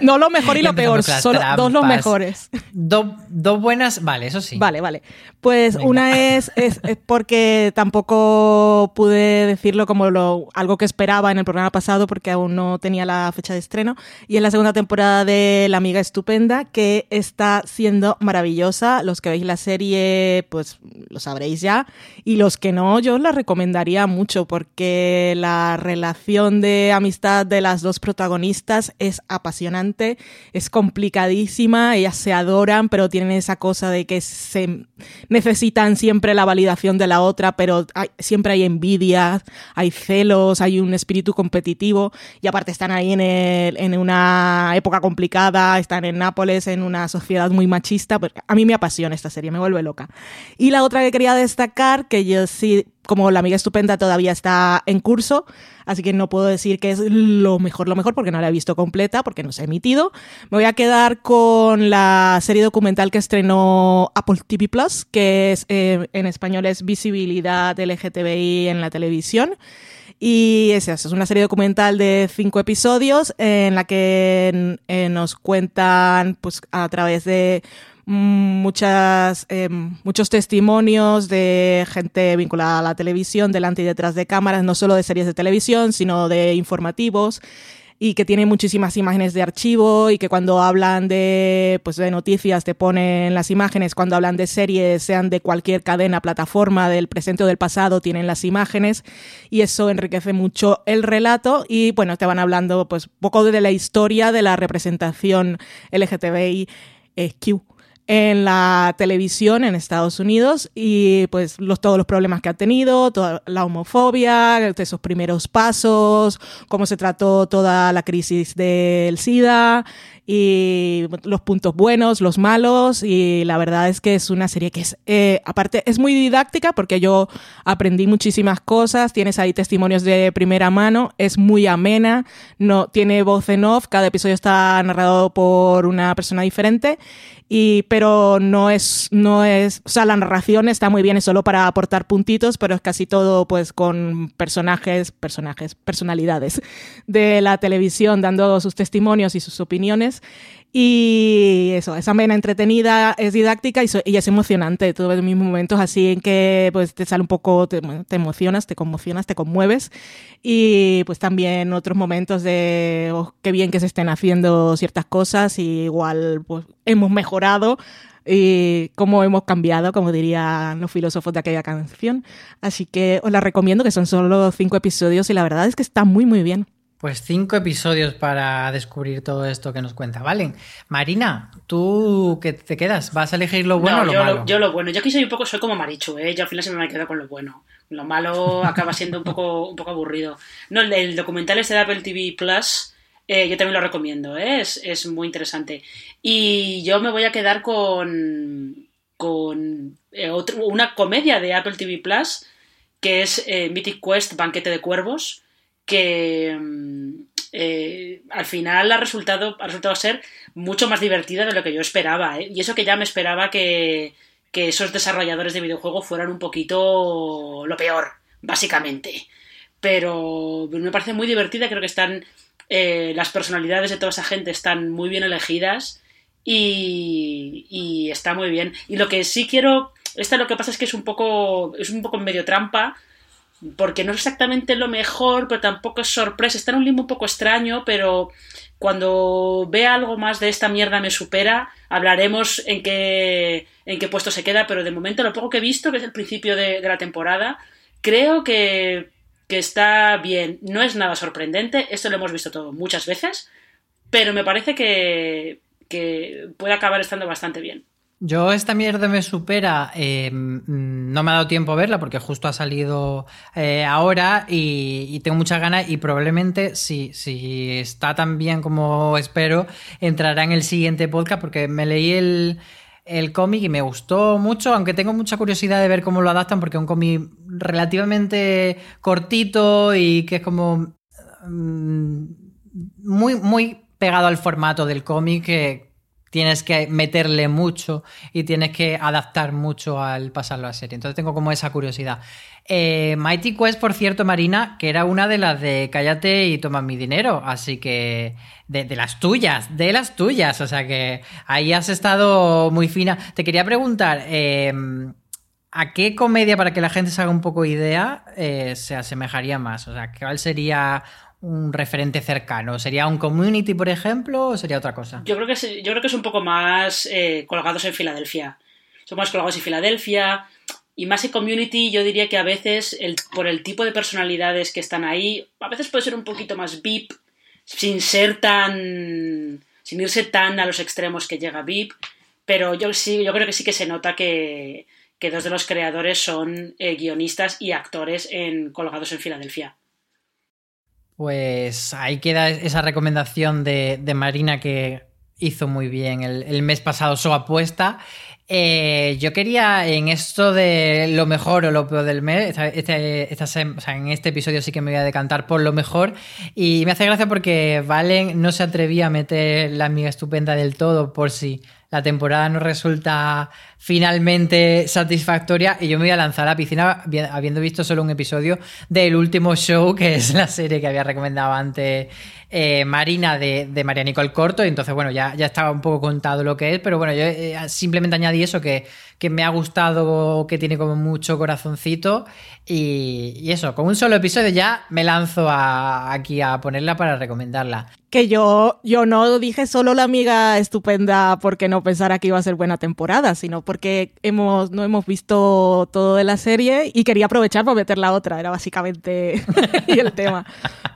No lo mejor y lo peor, solo dos los mejores. dos buenas, vale, eso sí. Vale, vale. Pues una es, es, porque tampoco pude decirlo como lo, algo que esperaba en el programa pasado porque aún no tenía la fecha de estreno. Y es la segunda temporada de La Amiga Estupenda que está siendo maravillosa. Los que veis la serie, pues lo sabréis ya. Y los que no, yo os la recomendaría mucho porque la relación de amistad de las dos protagonistas es apasionante es complicadísima, ellas se adoran, pero tienen esa cosa de que se necesitan siempre la validación de la otra, pero siempre hay envidia, hay celos, hay un espíritu competitivo y aparte están ahí en, en una época complicada, están en Nápoles, en una sociedad muy machista, a mí me apasiona esta serie, me vuelve loca. Y la otra que quería destacar, que yo sí como la amiga estupenda todavía está en curso, así que no puedo decir que es lo mejor, lo mejor, porque no la he visto completa, porque no se ha emitido. Me voy a quedar con la serie documental que estrenó Apple TV Plus, que es eh, en español es Visibilidad LGTBI en la televisión. Y es eso, es una serie documental de cinco episodios en la que eh, nos cuentan pues, a través de muchas, eh, muchos testimonios de gente vinculada a la televisión, delante y detrás de cámaras, no solo de series de televisión, sino de informativos y que tiene muchísimas imágenes de archivo y que cuando hablan de, pues, de noticias te ponen las imágenes, cuando hablan de series, sean de cualquier cadena, plataforma, del presente o del pasado, tienen las imágenes y eso enriquece mucho el relato. Y bueno, te van hablando pues poco de la historia de la representación LGTBI en la televisión en Estados Unidos y pues los, todos los problemas que ha tenido, toda la homofobia, esos primeros pasos, cómo se trató toda la crisis del SIDA y los puntos buenos, los malos y la verdad es que es una serie que es, eh, aparte, es muy didáctica porque yo aprendí muchísimas cosas, tienes ahí testimonios de primera mano, es muy amena, no tiene voz en off, cada episodio está narrado por una persona diferente y, pero no es, no es, o sea, la narración está muy bien, es solo para aportar puntitos, pero es casi todo pues con personajes, personajes, personalidades de la televisión dando sus testimonios y sus opiniones. Y eso, esa amena entretenida, es didáctica y, es emocionante. Tuve mis momentos así en que pues te sale un poco, te, emocionas, te conmocionas, te conmueves. Y pues también otros momentos de oh, qué bien que se estén haciendo ciertas cosas igual pues hemos mejorado y cómo hemos cambiado, como dirían los filósofos de aquella canción. Así que os la recomiendo, que son solo cinco episodios y la verdad es que está muy muy bien. Pues cinco episodios para descubrir todo esto que nos cuenta, ¿vale? Marina, ¿tú qué te quedas? ¿Vas a elegir lo bueno o lo yo malo? Lo, yo lo bueno. Yo aquí soy un poco, soy como Marichu, ¿eh? Yo al final siempre me quedo con lo bueno. Lo malo <laughs> acaba siendo un poco, un poco aburrido. No, el, documental este de Apple TV Plus, eh, yo también lo recomiendo, ¿eh? es, muy interesante. Y yo me voy a quedar con, con eh, una comedia de Apple TV Plus, que es eh, Mythic Quest, Banquete de Cuervos que mm, eh, al final ha resultado, ha resultado ser mucho más divertida de lo que yo esperaba. ¿eh? Y eso que ya me esperaba que, esos desarrolladores de videojuegos fueran un poquito lo peor, básicamente. Pero me parece muy divertida, creo que están... Eh, las personalidades de toda esa gente están muy bien elegidas y, y, está muy bien. Y lo que sí quiero, esta lo que pasa es que es un poco, es un poco medio trampa, porque no es exactamente lo mejor, pero tampoco es sorpresa. Está en un limbo un poco extraño, pero cuando vea algo más de esta mierda me supera, hablaremos en qué, en qué puesto se queda, pero de momento lo poco que he visto, que es el principio de, la temporada, creo que, que está bien. No es nada sorprendente, esto lo hemos visto todo muchas veces, pero me parece que, que puede acabar estando bastante bien. Yo esta mierda me supera, eh, no me ha dado tiempo a verla porque justo ha salido eh, ahora y, tengo muchas ganas y probablemente si, está tan bien como espero entrará en el siguiente podcast porque me leí el, el cómic y me gustó mucho, aunque tengo mucha curiosidad de ver cómo lo adaptan porque es un cómic relativamente cortito y que es como mm, muy, muy pegado al formato del cómic que tienes que meterle mucho y tienes que adaptar mucho al pasarlo a serie. Entonces tengo como esa curiosidad. Eh, Mighty Quest, por cierto, Marina, que era una de las de Cállate y toma mi dinero, así que de, las tuyas, de las tuyas, o sea que ahí has estado muy fina. Te quería preguntar, em, ¿a qué comedia, para que la gente se haga un poco idea, eh, se asemejaría más? O sea, ¿cuál sería un referente cercano? ¿Sería un community, por ejemplo, o sería otra cosa? Yo creo que es, yo creo que es un poco más eh, colgados en Filadelfia. Son más colgados en Filadelfia. Y más en community, yo diría que a veces, por el tipo de personalidades que están ahí, a veces puede ser un poquito más VIP, sin ser tan. sin irse tan a los extremos que llega VIP. Pero yo sí, yo creo que sí que se nota que, que dos de los creadores son eh, guionistas y actores en Colgados en Filadelfia. Pues ahí queda esa recomendación de, Marina que hizo muy bien el, mes pasado su apuesta. Eh, yo quería en esto de lo mejor o lo peor del mes, este, en este episodio sí que me voy a decantar por lo mejor y me hace gracia porque Valen no se atrevía a meter la amiga estupenda del todo por si la temporada no resulta finalmente satisfactoria y yo me voy a lanzar a la piscina habiendo visto solo un episodio del último show, que es la serie que había recomendado antes eh, Marina de, de, María Nicole Corto. Y entonces, bueno, ya, ya estaba un poco contado lo que es, pero bueno, yo eh, simplemente añadí eso que, que, me ha gustado, que tiene como mucho corazoncito. Y, eso, con un solo episodio ya me lanzo aquí a ponerla para recomendarla. Que yo, yo no dije solo la amiga estupenda porque no pensara que iba a ser buena temporada, sino porque hemos, no hemos visto todo de la serie y quería aprovechar para meter la otra, era básicamente <laughs> el tema.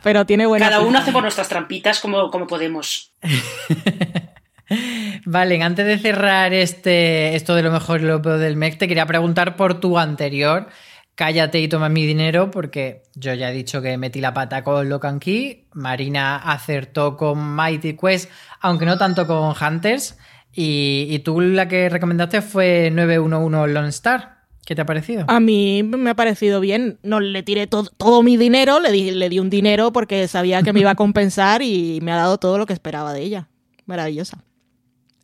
Pero tiene buena. Cada uno hace por trampitas como, como podemos. <laughs> vale, antes de cerrar este, esto de lo mejor y lo peor del MEC, te quería preguntar por tu anterior cállate y toma mi dinero, porque yo ya he dicho que metí la pata con Locan Key, Marina acertó con Mighty Quest, aunque no tanto con Hunters, y, tú la que recomendaste fue 911 Lone Star. ¿Qué te ha parecido? A mí me ha parecido bien. No le tiré todo mi dinero, le di, le di un dinero porque sabía que me iba a <laughs> compensar y me ha dado todo lo que esperaba de ella. Maravillosa.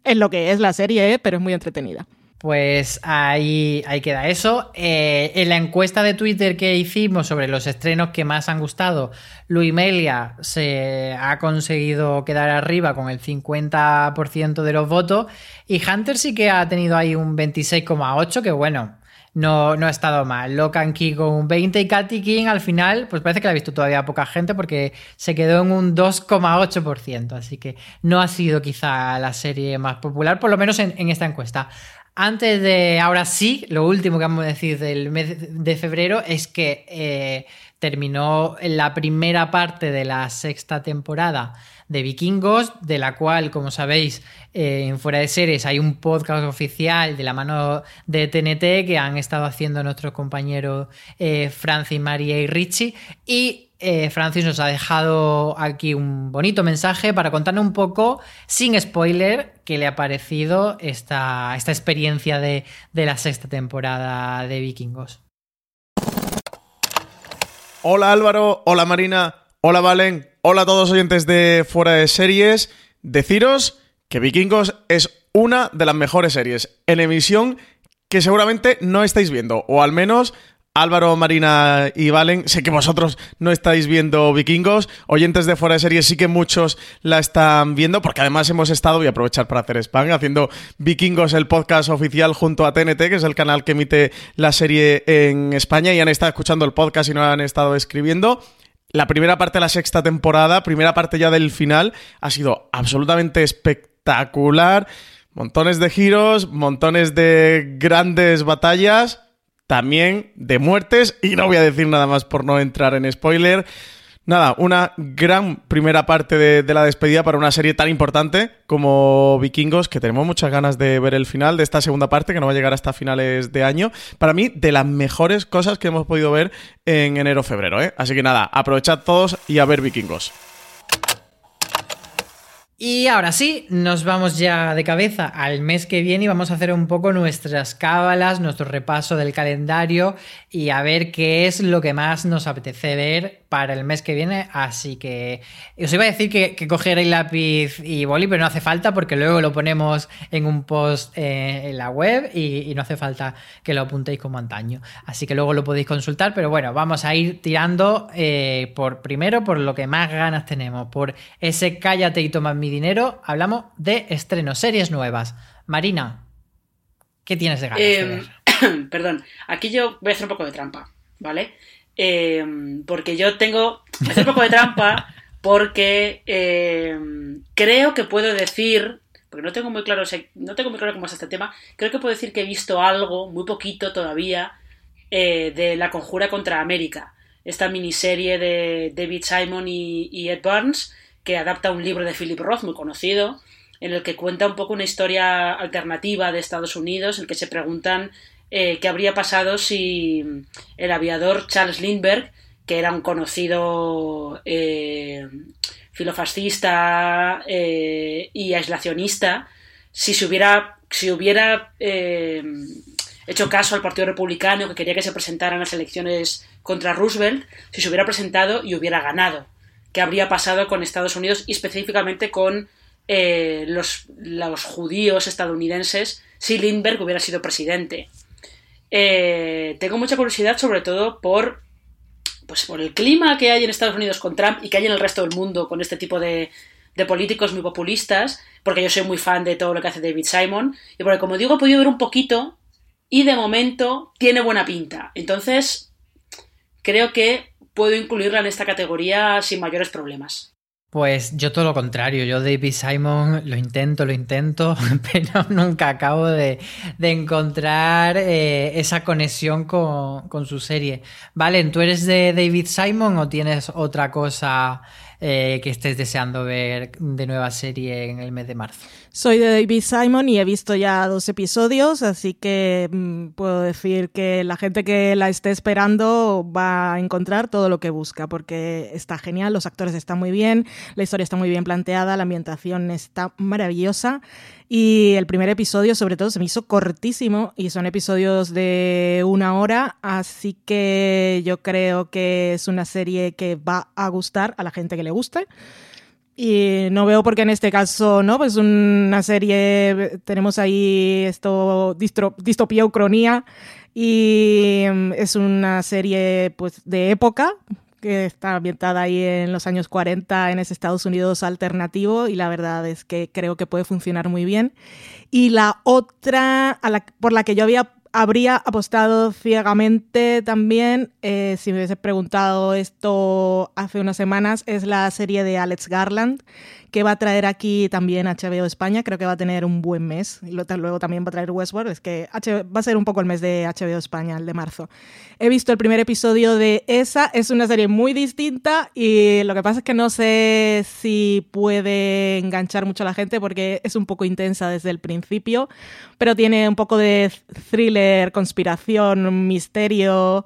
Es lo que es la serie, ¿eh? pero es muy entretenida. Pues ahí, ahí queda eso. Eh, en la encuesta de Twitter que hicimos sobre los estrenos que más han gustado, Luimelia se ha conseguido quedar arriba con el 50% de los votos y Hunter sí que ha tenido ahí un 26,8, que bueno, no, no ha estado mal. Locan Key con un 20 y Katy King al final, pues parece que la ha visto todavía poca gente porque se quedó en un 2,8%. Así que no ha sido quizá la serie más popular, por lo menos en, en esta encuesta. Antes de, ahora sí, lo último que vamos a decir del mes de febrero es que eh, terminó la primera parte de la sexta temporada de Vikingos, de la cual, como sabéis, eh, en Fuera de Series hay un podcast oficial de la mano de TNT que han estado haciendo nuestros compañeros eh, Francis, María y Richie. Y eh, Francis nos ha dejado aquí un bonito mensaje para contarnos un poco, sin spoiler, qué le ha parecido esta, esta experiencia de, de la sexta temporada de Vikingos. Hola Álvaro, hola Marina, hola Valen, hola a todos oyentes de Fuera de Series. Deciros que Vikingos es una de las mejores series en emisión que seguramente no estáis viendo, o al menos Álvaro, Marina y Valen, sé que vosotros no estáis viendo Vikingos, oyentes de fuera de serie sí que muchos la están viendo, porque además hemos estado, voy a aprovechar para hacer spam, haciendo Vikingos el podcast oficial junto a TNT, que es el canal que emite la serie en España, y han estado escuchando el podcast y no han estado escribiendo. La primera parte de la sexta temporada, primera parte ya del final, ha sido absolutamente espectacular. Montones de giros, montones de grandes batallas también de muertes y no voy a decir nada más por no entrar en spoiler. Nada, una gran primera parte de, la despedida para una serie tan importante como Vikingos, que tenemos muchas ganas de ver el final de esta segunda parte, que no va a llegar hasta finales de año. Para mí, de las mejores cosas que hemos podido ver en enero-febrero. ¿eh? Así que nada, aprovechad todos y a ver Vikingos. Y ahora sí, nos vamos ya de cabeza al mes que viene y vamos a hacer un poco nuestras cábalas, nuestro repaso del calendario y a ver qué es lo que más nos apetece ver para el mes que viene, así que os iba a decir que, que cogeréis lápiz y boli, pero no hace falta porque luego lo ponemos en un post eh, en la web y, no hace falta que lo apuntéis como antaño. Así que luego lo podéis consultar, pero bueno, vamos a ir tirando eh, por primero por lo que más ganas tenemos, por ese cállate y toma mi dinero, hablamos de estrenos, series nuevas. Marina, ¿qué tienes de ganas? Em, <coughs> perdón, aquí yo voy a hacer un poco de trampa, ¿vale? Em, porque yo tengo. un poco de trampa porque em, creo que puedo decir. Porque no tengo muy claro. no tengo muy claro cómo es este tema. Creo que puedo decir que he visto algo, muy poquito todavía, eh, de La Conjura contra América. Esta miniserie de David Simon y, Ed Burns, que adapta un libro de Philip Roth muy conocido, en el que cuenta un poco una historia alternativa de Estados Unidos, en el que se preguntan eh, qué habría pasado si el aviador Charles Lindbergh, que era un conocido eh, filofascista eh, y aislacionista, si se hubiera, si hubiera hecho caso al Partido Republicano que quería que se presentaran las elecciones contra Roosevelt, si se hubiera presentado y hubiera ganado. ¿Qué habría pasado con Estados Unidos y específicamente con los, los judíos estadounidenses si Lindbergh hubiera sido presidente? Eh, tengo mucha curiosidad sobre todo por, pues, por el clima que hay en Estados Unidos con Trump y que hay en el resto del mundo con este tipo de, de políticos muy populistas, porque yo soy muy fan de todo lo que hace David Simon, y porque como digo he podido ver un poquito y de momento tiene buena pinta. Entonces, creo que puedo incluirla en esta categoría sin mayores problemas. Pues yo todo lo contrario, yo David Simon lo intento, lo intento, <laughs> pero nunca acabo de, encontrar eh, esa conexión con, con, su serie. Valen, ¿tú eres de David Simon o tienes otra cosa eh, que estés deseando ver de nueva serie en el mes de marzo? Soy de David Simon y he visto ya dos episodios, así que mm, puedo decir que la gente que la esté esperando va a encontrar todo lo que busca, porque está genial, los actores están muy bien, la historia está muy bien planteada, la ambientación está maravillosa y el primer episodio, sobre todo, se me hizo cortísimo y son episodios de una hora, así que yo creo que es una serie que va a gustar a la gente que le guste. Y no veo por qué en este caso, ¿no? Pues una serie, tenemos ahí esto, distopía ucronía, y mm, es una serie pues de época, que está ambientada ahí en los años 40 en ese Estados Unidos alternativo y la verdad es que creo que puede funcionar muy bien. Y la otra por la que yo había habría apostado ciegamente también, eh, si me hubiese preguntado esto hace unas semanas, es la serie de Alex Garland, que va a traer aquí también HBO España. Creo que va a tener un buen mes. Y luego también va a traer Westworld. Es que va a ser un poco el mes de HBO España, el de marzo. He visto el primer episodio de esa. Es una serie muy distinta y lo que pasa es que no sé si puede enganchar mucho a la gente porque es un poco intensa desde el principio, pero tiene un poco de thriller, conspiración, misterio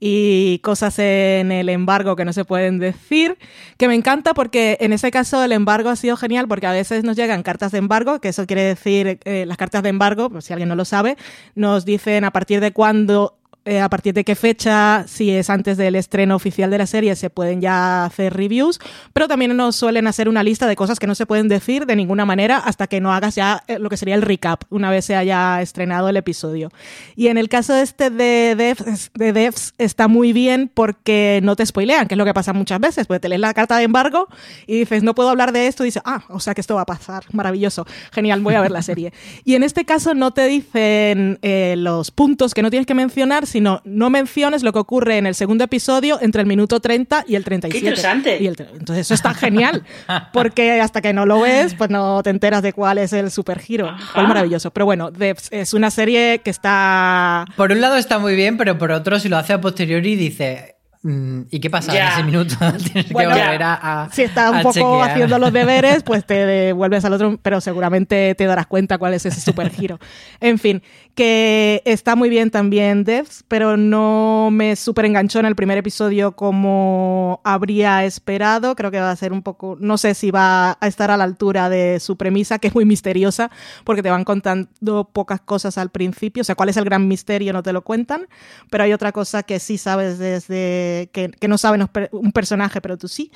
y cosas en el embargo que no se pueden decir, que me encanta porque en ese caso el embargo ha sido genial porque a veces nos llegan cartas de embargo, que eso quiere decir eh, las cartas de embargo, pues si alguien no lo sabe, nos dicen a partir de cuándo eh, a partir de qué fecha, si es antes del estreno oficial de la serie, se pueden ya hacer reviews, pero también nos suelen hacer una lista de cosas que no se pueden decir de ninguna manera hasta que no hagas ya eh, lo que sería el recap, una vez se haya estrenado el episodio. Y en el caso este de devs, de devs está muy bien porque no te spoilean, que es lo que pasa muchas veces, porque te lees la carta de embargo y dices, no puedo hablar de esto, y dices, ah, o sea que esto va a pasar, maravilloso, genial, voy a ver la serie. Y en este caso no te dicen eh, los puntos que no tienes que mencionar, sino no menciones lo que ocurre en el segundo episodio entre el minuto 30 y el 37. ¡Qué interesante! Y el, entonces eso está genial, <laughs> porque hasta que no lo ves, pues no te enteras de cuál es el super giro. Cuál maravilloso. Pero bueno, es una serie que está... Por un lado está muy bien, pero por otro, si lo hace a posteriori, dice... Mm, ¿Y qué pasa en ese minuto? <laughs> Tienes que volver a, a, Si estás un poco haciendo los <laughs> deberes, pues te devuelves al otro, pero seguramente te darás cuenta cuál es ese super giro. en fin, que está muy bien también Devs, pero no me súper enganchó en el primer episodio como habría esperado. Creo que va a ser un poco, no sé si va a estar a la altura de su premisa, que es muy misteriosa, porque te van contando pocas cosas al principio. O sea, cuál es el gran misterio no te lo cuentan, pero hay otra cosa que sí sabes desde que, que no saben un personaje, pero tú sí.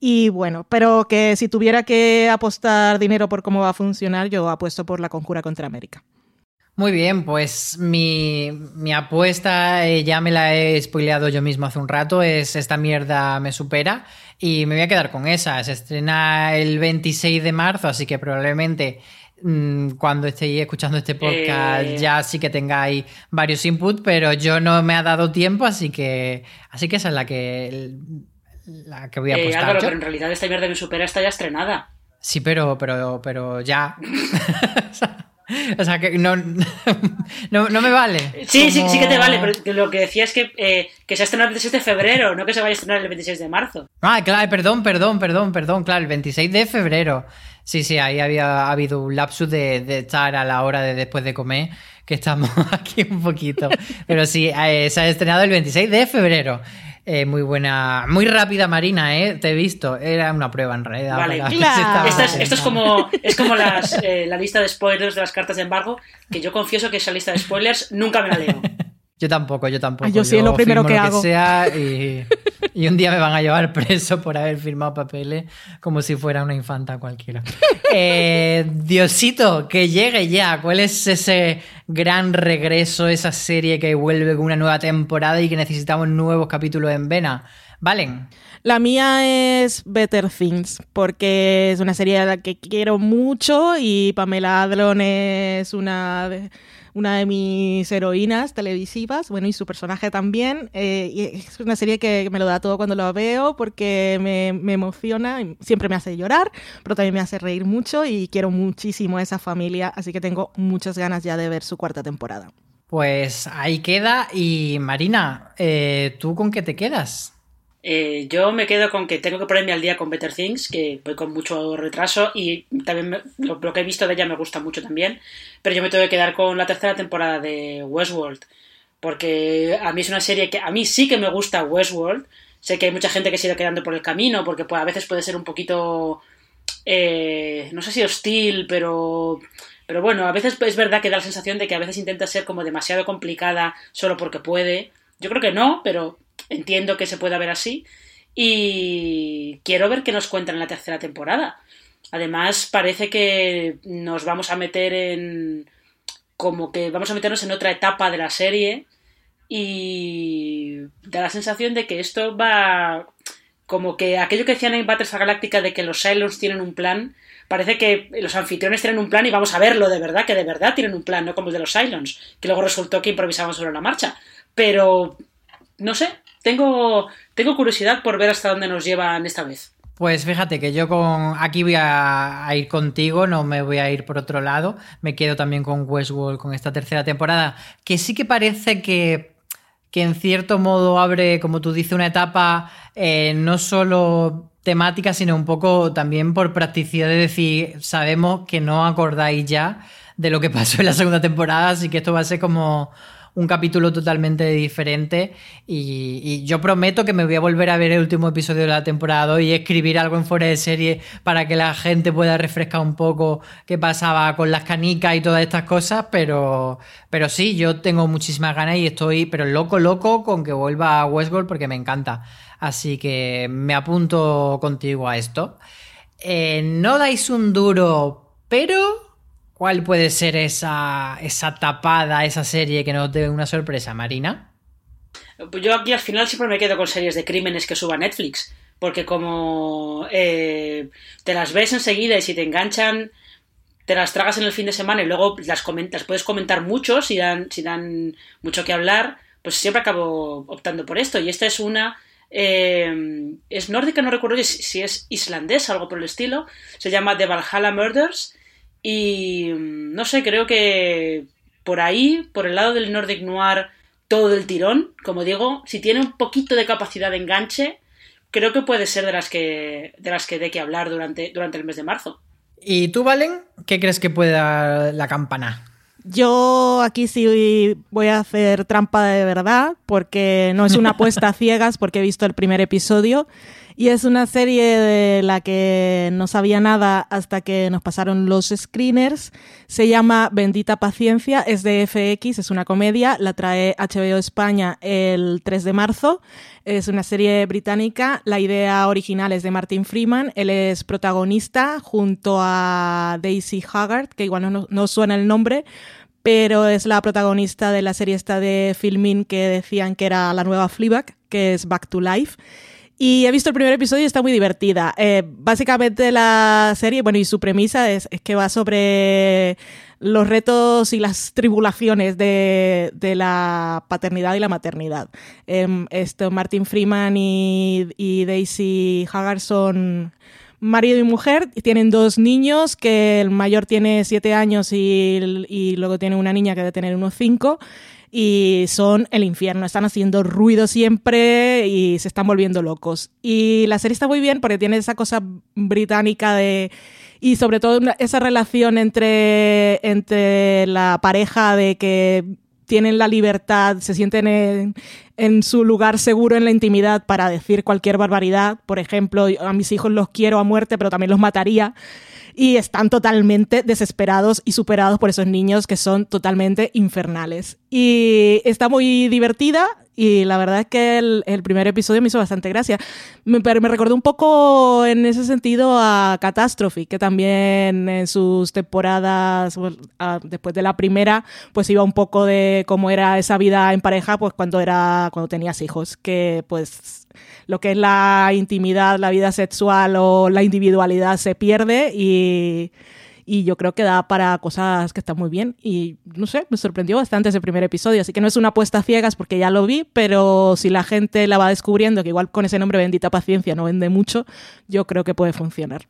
Y bueno, pero que si tuviera que apostar dinero por cómo va a funcionar, yo apuesto por la conjura contra América. Muy bien, pues mi, mi apuesta, eh, ya me la he spoileado yo mismo hace un rato, es esta mierda me supera y me voy a quedar con esa. Se estrena el 26 de marzo, así que probablemente mm, cuando estéis escuchando este podcast Eh. ya sí que tengáis varios inputs, pero yo no me ha dado tiempo, así que así que esa es la que la que voy a Eh, apostar Álvaro, yo. pero en realidad esta mierda me supera está ya estrenada. Sí, pero, pero, pero ya. <laughs> <laughs> <laughs> o sea, que no, <laughs> no, no me vale. Sí, sí, sí que te vale, pero que lo que decía es que, eh, que se ha estrenado el 26 de febrero, no que se vaya a estrenar el 26 de marzo. Ah, claro, perdón, perdón, perdón, perdón, claro, el 26 de febrero. Sí, sí, ahí había habido un lapsus de, de estar a la hora de después de comer, que estamos <laughs> aquí un poquito. Pero sí, eh, se ha estrenado el 26 de febrero. Eh, muy buena, muy rápida Marina, ¿eh? Te he visto. Era una prueba en realidad. Vale, <laughs> estaba Esta es- esto es como, es como las, eh, la lista de spoilers de las cartas de embargo, que yo confieso que esa lista de spoilers nunca me la leo. Yo tampoco, yo tampoco. Ah, yo sí, es lo primero que lo hago. sea y, <laughs> y un día me van a llevar preso por haber firmado papeles como si fuera una infanta cualquiera. <laughs> Eh, Diosito, que llegue ya. ¿Cuál es ese gran regreso, esa serie que vuelve con una nueva temporada y que necesitamos nuevos capítulos en vena? ¿Valen? La mía es Better Things, porque es una serie a la que quiero mucho y Pamela Adlon es una de, una de mis heroínas televisivas, bueno, y su personaje también. eh, y es una serie que me lo da todo cuando lo veo porque me, emociona, y siempre me hace llorar, pero también me hace reír mucho y quiero muchísimo a esa familia, así que tengo muchas ganas ya de ver su cuarta temporada. Pues ahí queda. Y Marina, eh, ¿tú con qué te quedas? Eh, yo me quedo con que tengo que ponerme al día con Better Things, que voy con mucho retraso y también me- lo, que he visto de ella me gusta mucho también, pero yo me tengo que quedar con la tercera temporada de Westworld, porque a mí es una serie que a mí sí que me gusta Westworld, sé que hay mucha gente que se ha ido quedando por el camino, porque pues, a veces puede ser un poquito, eh, no sé si hostil, pero... Pero bueno, a veces es verdad que da la sensación de que a veces intenta ser como demasiado complicada solo porque puede. Yo creo que no, pero entiendo que se pueda ver así. Y quiero ver qué nos cuentan en la tercera temporada. Además, parece que nos vamos a meter en. como que vamos a meternos en otra etapa de la serie. Y da la sensación de que esto va. como que aquello que decían en Battlestar Galáctica de que los Cylons tienen un plan. Parece que los anfitriones tienen un plan y vamos a verlo de verdad, que de verdad tienen un plan, no como el de los Cylons, que luego resultó que improvisaban sobre la marcha. Pero no sé, tengo, tengo curiosidad por ver hasta dónde nos llevan esta vez. Pues fíjate que yo con aquí voy a, ir contigo, no me voy a ir por otro lado. Me quedo también con Westworld con esta tercera temporada, que sí que parece que, que en cierto modo abre, como tú dices, una etapa eh, no solo temática, sino un poco también por practicidad de decir, sabemos que no acordáis ya de lo que pasó en la segunda temporada, así que esto va a ser como un capítulo totalmente diferente y, yo prometo que me voy a volver a ver el último episodio de la temporada y escribir algo en fuera de serie para que la gente pueda refrescar un poco qué pasaba con las canicas y todas estas cosas, pero, pero sí, yo tengo muchísimas ganas y estoy, pero loco, loco con que vuelva a Westworld porque me encanta. Así que me apunto contigo a esto. Eh, no dais un duro, pero ¿Cuál puede ser esa, esa tapada, esa serie que nos dé una sorpresa, Marina? Pues yo aquí al final siempre me quedo con series de crímenes que suba Netflix, porque como eh, te las ves enseguida y si te enganchan, te las tragas en el fin de semana y luego las, comentas, puedes comentar mucho si dan, si dan mucho que hablar, pues siempre acabo optando por esto. Y esta es una... Eh, es nórdica, no recuerdo si es islandesa o algo por el estilo. Se llama The Valhalla Murders y no sé, creo que por ahí, por el lado del Nordic Noir, todo el tirón, como digo, si tiene un poquito de capacidad de enganche, creo que puede ser de las que, de las que dé que hablar durante, durante el mes de marzo. ¿Y tú, Valen, qué crees que puede dar la campana? Yo aquí sí voy a hacer trampa de verdad, porque no es una apuesta a ciegas, porque he visto el primer episodio y es una serie de la que no sabía nada hasta que nos pasaron los screeners. Se llama Bendita Paciencia, es de FX, es una comedia, la trae HBO España el 3 de marzo. Es una serie británica, la idea original es de Martin Freeman, él es protagonista junto a Daisy Haggard, que igual no, suena el nombre, pero es la protagonista de la serie esta de filming que decían que era la nueva Fleabag, que es Back to Life. Y he visto el primer episodio y está muy divertida. Eh, básicamente la serie, bueno, y su premisa es, que va sobre los retos y las tribulaciones de, la paternidad y la maternidad. Esto, Martin Freeman y, Daisy Haggard son marido y mujer tienen dos niños, que el mayor tiene siete años y, y luego tiene una niña que debe tener unos cinco y son el infierno, están haciendo ruido siempre y se están volviendo locos. Y la serie está muy bien porque tiene esa cosa británica de y sobre todo esa relación entre, entre la pareja de que tienen la libertad, se sienten en, en, su lugar seguro en la intimidad para decir cualquier barbaridad. Por ejemplo, a mis hijos los quiero a muerte, pero también los mataría y están totalmente desesperados y superados por esos niños que son totalmente infernales. Y está muy divertida y la verdad es que el, primer episodio me hizo bastante gracia. Me, me, recordó un poco en ese sentido a Catastrophe, que también en sus temporadas, después de la primera, pues iba un poco de cómo era esa vida en pareja, pues cuando era, cuando tenías hijos, que pues lo que es la intimidad, la vida sexual o la individualidad se pierde y, yo creo que da para cosas que están muy bien y no sé, me sorprendió bastante ese primer episodio, así que no es una apuesta ciegas porque ya lo vi, pero si la gente la va descubriendo, que igual con ese nombre bendita paciencia no vende mucho, yo creo que puede funcionar.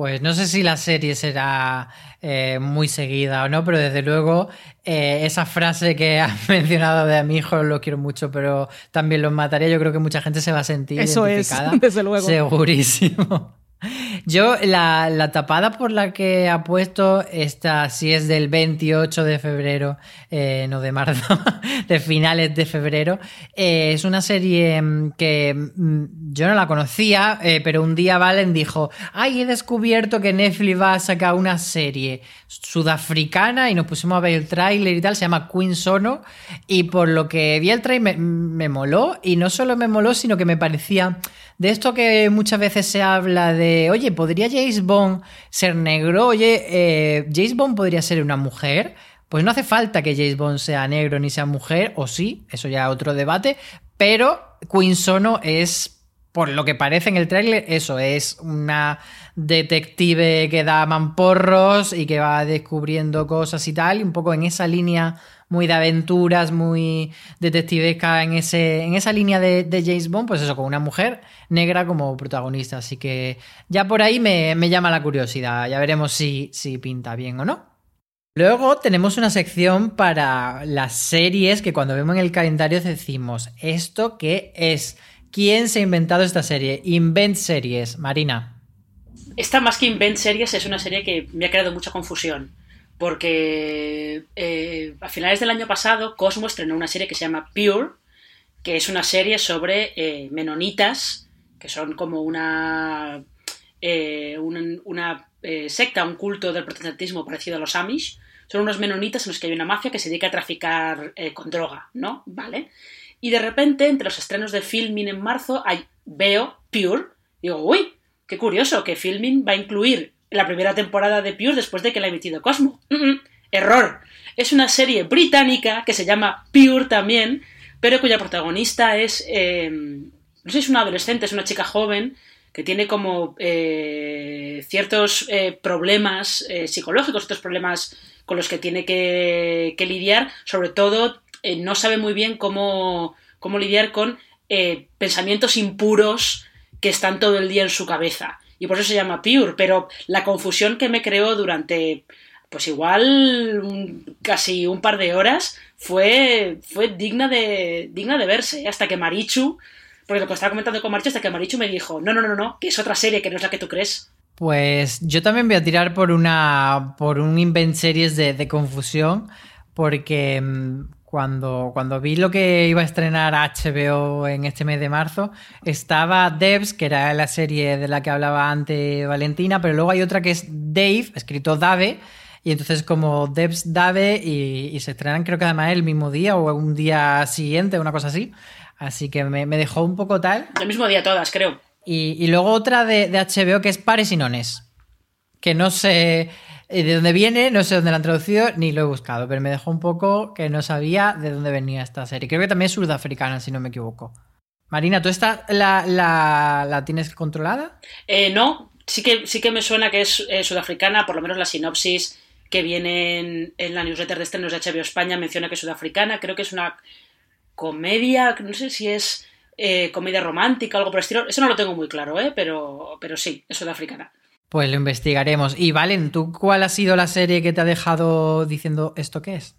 Pues no sé si la serie será eh, muy seguida o no, pero desde luego eh, esa frase que <laughs> has mencionado de a mi hijo lo quiero mucho, pero también los mataría, yo creo que mucha gente se va a sentir Eso identificada. Es, <laughs> desde luego. Segurísimo. Yo, la, tapada por la que ha puesto esta, si es del 28 de febrero, eh, no de marzo, <laughs> de finales de febrero, eh, es una serie mm, que mm, yo no la conocía, eh, pero un día Valen dijo, ay, he descubierto que Netflix va a sacar una serie sudafricana y nos pusimos a ver el tráiler y tal, se llama Queen Sono, y por lo que vi el tráiler me, me moló, y no solo me moló, sino que me parecía de esto que muchas veces se habla de, oye, ¿podría James Bond ser negro? Oye, eh, ¿James Bond podría ser una mujer? Pues no hace falta que James Bond sea negro ni sea mujer, o sí, eso ya otro debate, pero Queen Sono es, por lo que parece en el tráiler, eso, es una detective que da mamporros y que va descubriendo cosas y tal, y un poco en esa línea muy de aventuras, muy detectivesca en, ese, en esa línea de, James Bond, pues eso, con una mujer negra como protagonista. Así que ya por ahí me, llama la curiosidad. Ya veremos si, si pinta bien o no. Luego tenemos una sección para las series que cuando vemos en el calendario decimos, ¿esto qué es? ¿Quién se ha inventado esta serie? Invent Series, Marina. Esta más que Invent Series es una serie que me ha creado mucha confusión porque eh, a finales del año pasado Cosmo estrenó una serie que se llama Pure, que es una serie sobre eh, menonitas, que son como una, eh, una, secta, un culto del protestantismo parecido a los Amish. Son unos menonitas en los que hay una mafia que se dedica a traficar con droga, ¿no? ¿Vale? Y de repente, entre los estrenos de Filmin en marzo, hay, veo Pure. Digo, uy, qué curioso que Filmin va a incluir la primera temporada de Pure después de que la ha emitido Cosmo. error. Es una serie británica que se llama Pure también, pero cuya protagonista es. Em, no sé es una adolescente, es una chica joven que tiene como eh, ciertos eh, problemas eh, psicológicos, ciertos problemas con los que tiene que, que lidiar, sobre todo no sabe muy bien cómo, cómo lidiar con pensamientos impuros que están todo el día en su cabeza y por eso se llama Pure, pero la confusión que me creó durante pues igual casi un par de horas fue, fue digna, de, digna de verse, hasta que Marichu, porque lo que estaba comentando con Marichu, hasta que Marichu me dijo, no, no, no, no, que es otra serie que no es la que tú crees. Pues yo también voy a tirar por una por un invent series de, confusión, porque mm, cuando, cuando vi lo que iba a estrenar HBO en este mes de marzo, estaba Devs, que era la serie de la que hablaba antes Valentina, pero luego hay otra que es Dave, escrito Dave, y entonces como Devs Dave y, se estrenan creo que además el mismo día o un día siguiente, una cosa así. Así que me, dejó un poco tal. El mismo día todas, creo. Y, luego otra de, de HBO que es Pares y Nones. Que no sé de dónde viene, no sé dónde la han traducido, ni lo he buscado, pero me dejó un poco que no sabía de dónde venía esta serie. Creo que también es sudafricana, si no me equivoco. Marina, ¿tú esta la, la, tienes controlada? Eh, no, sí que, sí que me suena que es eh, sudafricana, por lo menos la sinopsis que viene en, la newsletter de estrenos de HBO España menciona que es sudafricana. Creo que es una comedia, no sé si es eh, comedia romántica, algo por el estilo. Eso no lo tengo muy claro, ¿eh? pero, pero sí, es sudafricana. Pues lo investigaremos. Y Valen, ¿tú cuál ha sido la serie que te ha dejado diciendo esto qué es?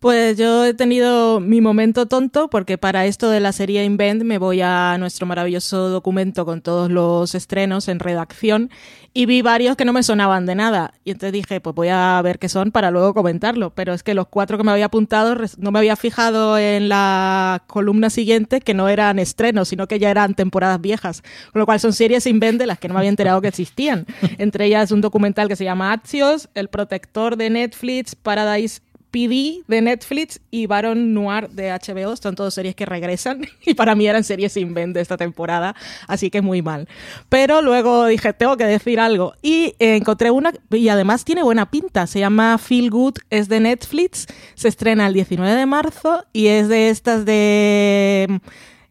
Pues yo he tenido mi momento tonto porque para esto de la serie Invent me voy a nuestro maravilloso documento con todos los estrenos en redacción y vi varios que no me sonaban de nada. Y entonces dije, pues voy a ver qué son para luego comentarlo. Pero es que los cuatro que me había apuntado no me había fijado en la columna siguiente que no eran estrenos, sino que ya eran temporadas viejas. Con lo cual son series Invent de las que no me había enterado que existían. <laughs> Entre ellas un documental que se llama Axios, El Protector de Netflix, Paradise PD de Netflix y Baron Noir de HBO. Son todas series que regresan <laughs> y para mí eran series sin de esta temporada, así que muy mal. Pero luego dije, tengo que decir algo. Y encontré una y además tiene buena pinta. Se llama Feel Good, es de Netflix, se estrena el 19 de marzo y es de estas de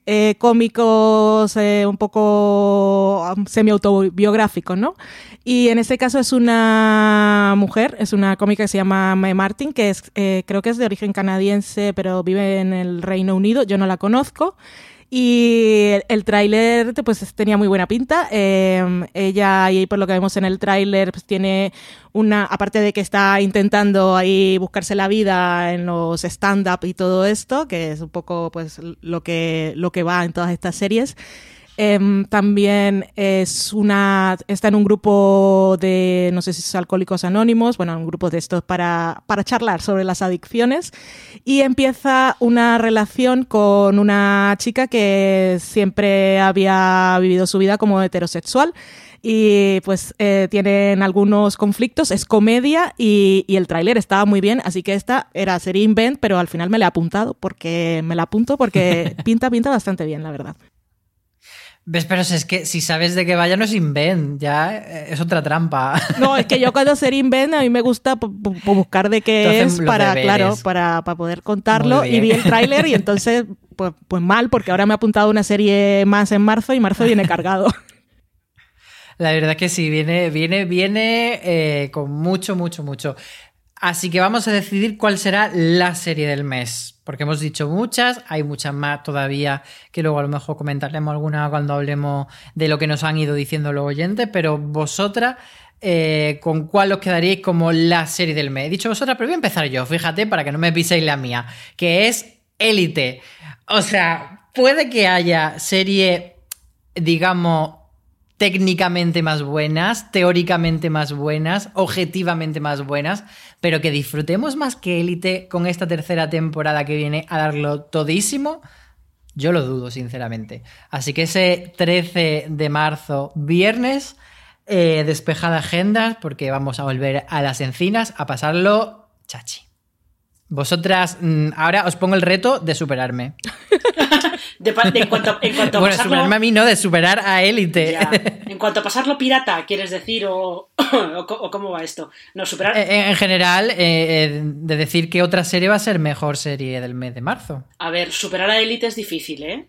eh, cómicos eh, un poco um, semi-autobiográficos, ¿no? Y en este caso es una mujer, es una cómica que se llama Mae Martin, que es, eh, creo que es de origen canadiense, pero vive en el Reino Unido, yo no la conozco. Y el, tráiler pues tenía muy buena pinta. Em, ella, y por lo que vemos en el tráiler, pues tiene una, aparte de que está intentando ahí buscarse la vida en los stand-up y todo esto, que es un poco pues lo que, lo que va en todas estas series. Em, también es una, está en un grupo de, no sé si es Alcohólicos Anónimos, bueno, un grupo de estos para, para charlar sobre las adicciones. Y empieza una relación con una chica que siempre había vivido su vida como heterosexual y pues eh, tienen algunos conflictos, es comedia y, y el tráiler estaba muy bien, así que esta era serie invent, pero al final me la he apuntado porque me la apunto porque <laughs> pinta, pinta bastante bien, la verdad. ¿Ves? Pero es que si sabes de qué vaya no es invent, ya eh, es otra trampa. No, es que yo cuando ser invent a mí me gusta buscar de qué es para, claro, para, poder contarlo y vi el tráiler y entonces, <laughs> pues, pues mal, porque ahora me ha apuntado una serie más en marzo y marzo viene cargado. La verdad que sí, viene, viene, viene eh, con mucho, mucho, mucho. Así que vamos a decidir cuál será la serie del mes. Porque hemos dicho muchas, hay muchas más todavía que luego a lo mejor comentaremos alguna cuando hablemos de lo que nos han ido diciendo los oyentes, pero vosotras, eh, ¿con cuál os quedaríais como la serie del mes? He dicho vosotras, pero voy a empezar yo, fíjate, para que no me piséis la mía, que es Élite. O sea, puede que haya serie, digamos, técnicamente más buenas, teóricamente más buenas, objetivamente más buenas, pero que disfrutemos más que Élite con esta tercera temporada que viene a darlo todísimo, yo lo dudo, sinceramente. Así que ese 13 de marzo, viernes, eh, despejada agenda, porque vamos a volver a las encinas a pasarlo chachi. Vosotras, mm, ahora os pongo el reto de superarme. <laughs> de, en cuanto, en cuanto bueno, pasarlo... a mí no, de superar a élite. En cuanto a pasarlo pirata, ¿quieres decir? ¿O, <coughs> o, cómo va esto? No, superar... Eh, en, general, eh, eh, de decir que otra serie va a ser mejor serie del mes de marzo. A ver, superar a élite es difícil, ¿eh?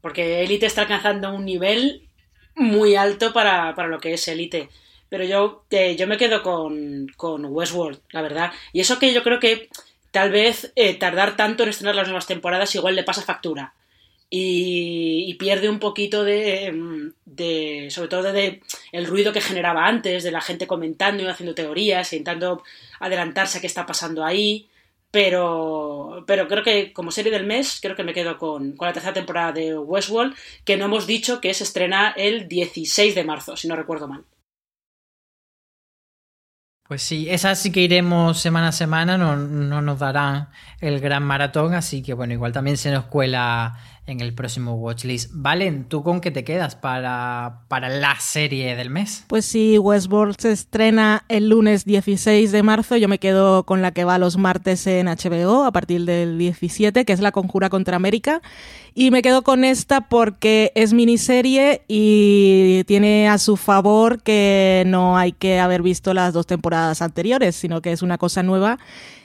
Porque élite está alcanzando un nivel muy alto para, para lo que es élite pero yo, eh, yo me quedo con, con, Westworld, la verdad. Y eso que yo creo que tal vez eh, tardar tanto en estrenar las nuevas temporadas igual le pasa factura. Y, pierde un poquito de, de sobre todo de, el ruido que generaba antes, de la gente comentando y haciendo teorías, intentando adelantarse a qué está pasando ahí. Pero, pero creo que como serie del mes, creo que me quedo con, con la tercera temporada de Westworld, que no hemos dicho que se estrena el 16 de marzo, si no recuerdo mal. Pues sí, esa sí que iremos semana a semana, no, no nos darán el gran maratón, así que bueno, igual también se nos cuela en el próximo Watchlist. Valen, ¿tú con qué te quedas para, para la serie del mes? Pues sí, Westworld se estrena el lunes 16 de marzo. Yo me quedo con la que va los martes en HBO a partir del 17, que es La Conjura contra América. Y me quedo con esta porque es miniserie y tiene a su favor que no hay que haber visto las dos temporadas anteriores, sino que es una cosa nueva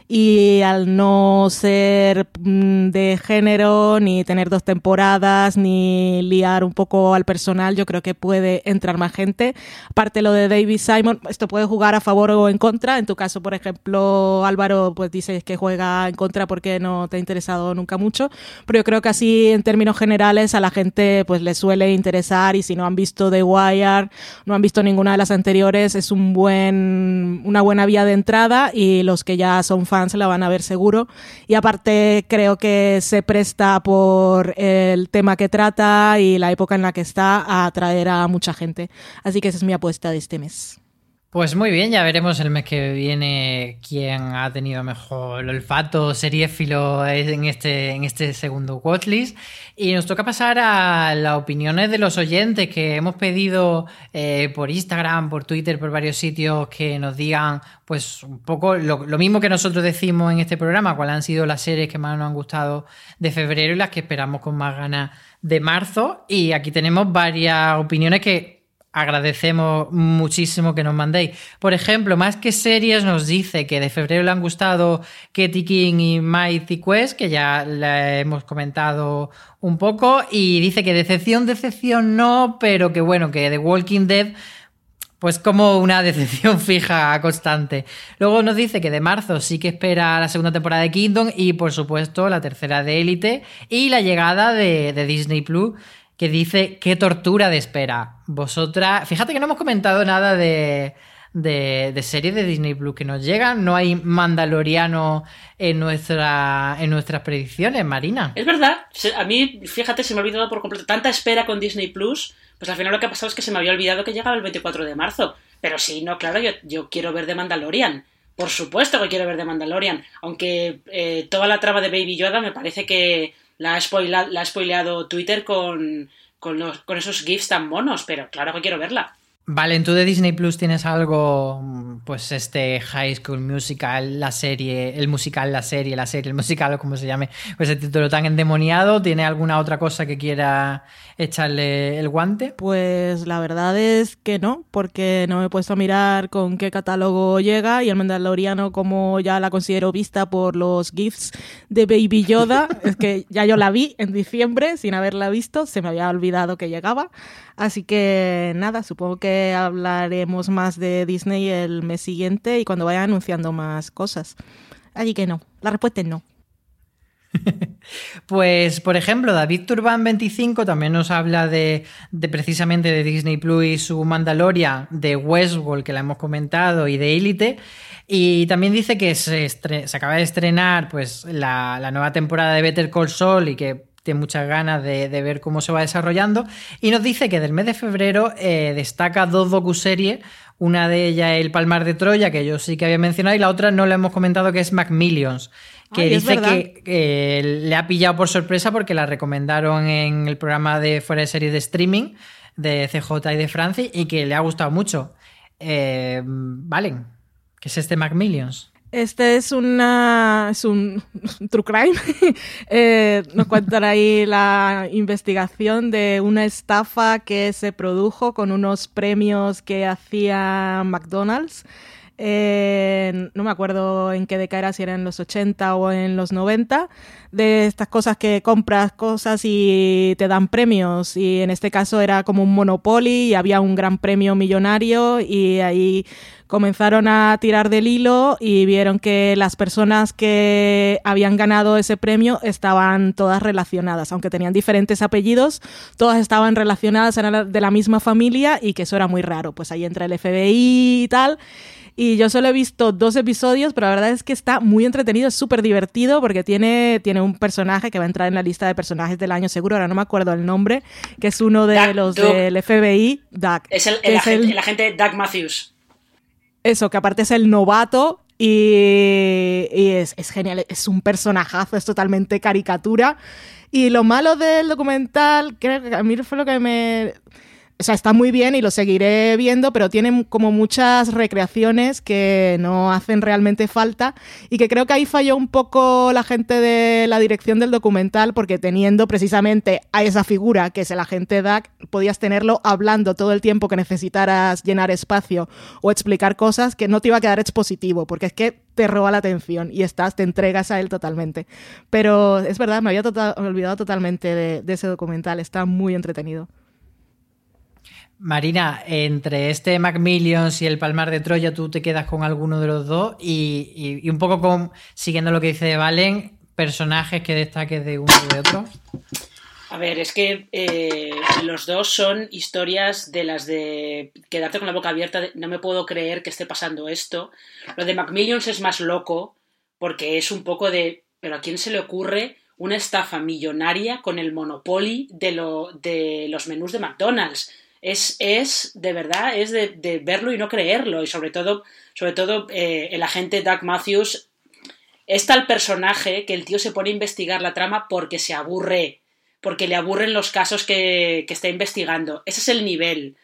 y al no ser mm, de género, ni tener dos temporadas, ni liar un poco al personal, yo creo que puede entrar más gente. Aparte lo de David Simon, esto puede jugar a favor o en contra. En tu caso, por ejemplo, Álvaro, pues dices que juega en contra porque no te ha interesado nunca mucho, pero yo creo que así en términos generales a la gente pues le suele interesar y si no han visto The Wire, no han visto ninguna de las anteriores, es un buen, una buena vía de entrada y los que ya son fans se la van a ver seguro. Y aparte creo que se presta por el tema que trata y la época en la que está a atraer a mucha gente. Así que esa es mi apuesta de este mes. Pues muy bien, ya veremos el mes que viene quién ha tenido mejor olfato seriéfilo en este, en este segundo watchlist. Y nos toca pasar a las opiniones de los oyentes que hemos pedido eh, por Instagram, por Twitter, por varios sitios que nos digan, pues un poco lo, lo, mismo que nosotros decimos en este programa, cuáles han sido las series que más nos han gustado de febrero y las que esperamos con más ganas de marzo. Y aquí tenemos varias opiniones que agradecemos muchísimo que nos mandéis. Por ejemplo, más que series nos dice que de febrero le han gustado Katie King y Mighty Quest, que ya le hemos comentado un poco, y dice que decepción, decepción no, pero que bueno, que The Walking Dead pues como una <laughs> decepción fija constante. Luego nos dice que de marzo sí que espera la segunda temporada de Kingdom y por supuesto la tercera de Elite y la llegada de Disney Plus que dice qué tortura de espera. Vosotras, fíjate que no hemos comentado nada de, de, de series de Disney Plus que nos llegan. No hay Mandaloriano en, nuestra, en nuestras predicciones, Marina. Es verdad. A mí, fíjate, se me ha olvidado por completo. Tanta espera con Disney Plus. Pues al final lo que ha pasado es que se me había olvidado que llegaba el 24 de marzo. Pero sí, no, claro, yo, yo quiero ver de Mandalorian. Por supuesto que quiero ver de Mandalorian. Aunque eh, toda la trama de Baby Yoda me parece que la ha, spoileado Twitter con, con, los, con esos GIFs tan monos, pero claro que quiero verla. Vale, tú de Disney Plus tienes algo, pues este High School Musical, la serie, el musical, la serie, la serie, el musical o como se llame, pues el título tan endemoniado. ¿Tiene alguna otra cosa que quiera echarle el guante? Pues la verdad es que no, porque no me he puesto a mirar con qué catálogo llega y el Mandaloriano como ya la considero vista por los GIFs de Baby Yoda, <laughs> es que ya yo la vi en diciembre sin haberla visto, se me había olvidado que llegaba. Así que nada, supongo que hablaremos más de Disney el mes siguiente y cuando vaya anunciando más cosas. Así que no, la respuesta es no. <laughs> Pues, por ejemplo, David Turban 25 también nos habla de, precisamente de Disney Plus y su Mandalorian, de Westworld, que la hemos comentado, y de Elite. Y también dice que se, acaba de estrenar pues, la, la, nueva temporada de Better Call Saul y que tiene muchas ganas de, ver cómo se va desarrollando. Y nos dice que del mes de febrero eh, destaca dos docuseries. Una de ellas El Palmar de Troya, que yo sí que había mencionado, y la otra no la hemos comentado, que es Macmillions. Que dice que le ha pillado por sorpresa porque la recomendaron en el programa de fuera de series de streaming de CJ y de Francis y que le ha gustado mucho. Eh, Valen, ¿qué es este Macmillions? Este es, una, es un <laughs> true crime. <laughs> eh, nos cuentan ahí la investigación de una estafa que se produjo con unos premios que hacía McDonald's. No me acuerdo en qué década era, si era en los 80 o en los 90, de estas cosas que compras cosas y te dan premios. Y en este caso era como un Monopoly y había un gran premio millonario y ahí comenzaron a tirar del hilo y vieron que las personas que habían ganado ese premio estaban todas relacionadas, aunque tenían diferentes apellidos, todas estaban relacionadas, eran de la misma familia y que eso era muy raro. Pues ahí entra el FBI y tal. Y yo solo he visto dos episodios, pero la verdad es que está muy entretenido, es súper divertido porque tiene, tiene un personaje que va a entrar en la lista de personajes del año seguro, ahora no me acuerdo el nombre, que es uno de los del FBI, Doug. Es el, el, agente, Doug Matthews. Eso, que aparte es el novato y, es, es, genial, es un personajazo, es totalmente caricatura. Y lo malo del documental, creo que a mí fue lo que me o sea, está muy bien y lo seguiré viendo, pero tiene como muchas recreaciones que no hacen realmente falta y que creo que ahí falló un poco la gente de la dirección del documental porque teniendo precisamente a esa figura que es el agente DAC, podías tenerlo hablando todo el tiempo que necesitaras llenar espacio o explicar cosas que no te iba a quedar expositivo, porque es que te roba la atención y estás, te entregas a él totalmente. Pero es verdad, me había tota-, olvidado totalmente de ese documental, está muy entretenido. Marina, entre este Macmillions y el Palmar de Troya, tú te quedas con alguno de los dos y, un poco con, siguiendo lo que dice Valen, personajes que destaques de uno o de otro. A ver, es que eh, los dos son historias de las de quedarte con la boca abierta, no me puedo creer que esté pasando esto. Lo de Macmillions es más loco porque es un poco de, pero ¿a quién se le ocurre una estafa millonaria con el monopoly de los menús de McDonald's? Es, es de verdad, es de, verlo y no creerlo. Y sobre todo, sobre todo eh, el agente Doug Matthews es tal personaje que el tío se pone a investigar la trama porque se aburre, porque le aburren los casos que, que está investigando. Ese es el nivel.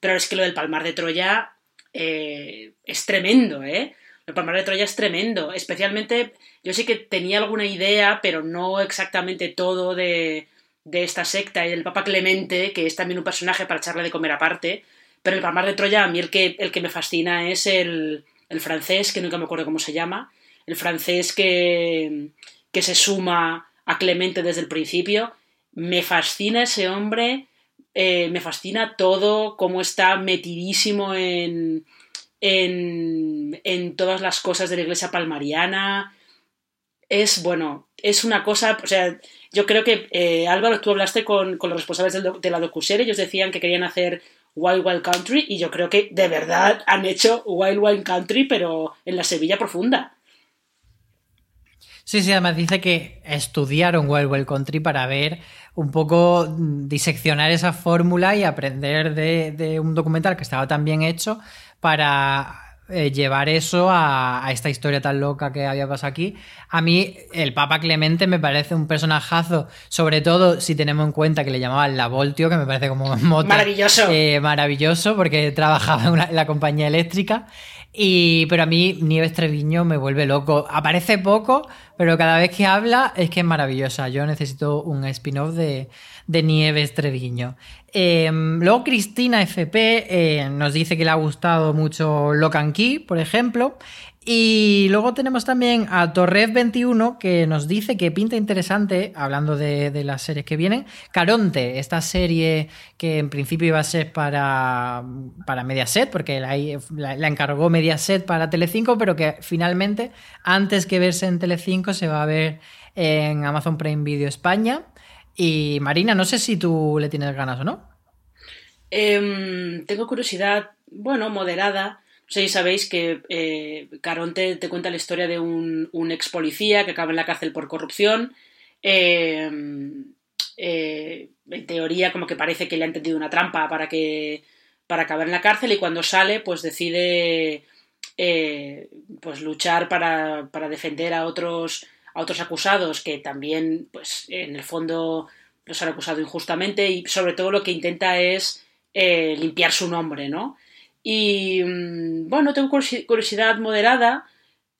Pero es que lo del Palmar de Troya eh, es tremendo, ¿eh? El Palmar de Troya es tremendo. Especialmente, yo sí que tenía alguna idea, pero no exactamente todo de, de esta secta y del Papa Clemente, que es también un personaje para echarle de comer aparte. Pero el Palmar de Troya, a mí el que, el que me fascina es el, el francés, que nunca me acuerdo cómo se llama, el francés que, que se suma a Clemente desde el principio. Me fascina ese hombre, eh, me fascina todo, cómo está metidísimo en, en, en todas las cosas de la iglesia palmariana. Es, bueno, es una cosa, o sea, yo creo que, eh, Álvaro, tú hablaste con, los responsables de la docuserie, ellos decían que querían hacer Wild Wild Country y yo creo que de verdad han hecho Wild Wild Country, pero en la Sevilla profunda. Sí, sí, además dice que estudiaron Wild Wild Country para ver un poco, mm, diseccionar esa fórmula y aprender de, de un documental que estaba tan bien hecho para eh, llevar eso a, esta historia tan loca que había pasado aquí. A mí, el Papa Clemente me parece un personajazo, sobre todo si tenemos en cuenta que le llamaban La Voltio, que me parece como maravilloso. Eh, maravilloso, porque trabajaba en, la compañía eléctrica. Y, pero a mí Nieves Treviño me vuelve loco. Aparece poco, pero cada vez que habla es que es maravillosa. Yo necesito un spin-off de, de Nieves Treviño. Em, luego Cristina FP eh, nos dice que le ha gustado mucho Locan Key, por ejemplo. Y luego tenemos también a Torres21 que nos dice que pinta interesante, hablando de, las series que vienen, Caronte, esta serie que en principio iba a ser para, para Mediaset, porque la, la, encargó Mediaset para Telecinco, pero que finalmente, antes que verse en Telecinco, se va a ver en Amazon Prime Video España. Y Marina, no sé si tú le tienes ganas o no. Em, tengo curiosidad, bueno, moderada. Si sabéis que eh, Caronte te cuenta la historia de un, ex policía que acaba en la cárcel por corrupción. Em, eh, en teoría como que parece que le ha entendido una trampa para que para acabar en la cárcel y cuando sale pues decide eh, pues luchar para, para, defender a otros a otros acusados que también pues en el fondo los han acusado injustamente y sobre todo lo que intenta es eh, limpiar su nombre, ¿no? Y mm, bueno, tengo curiosidad moderada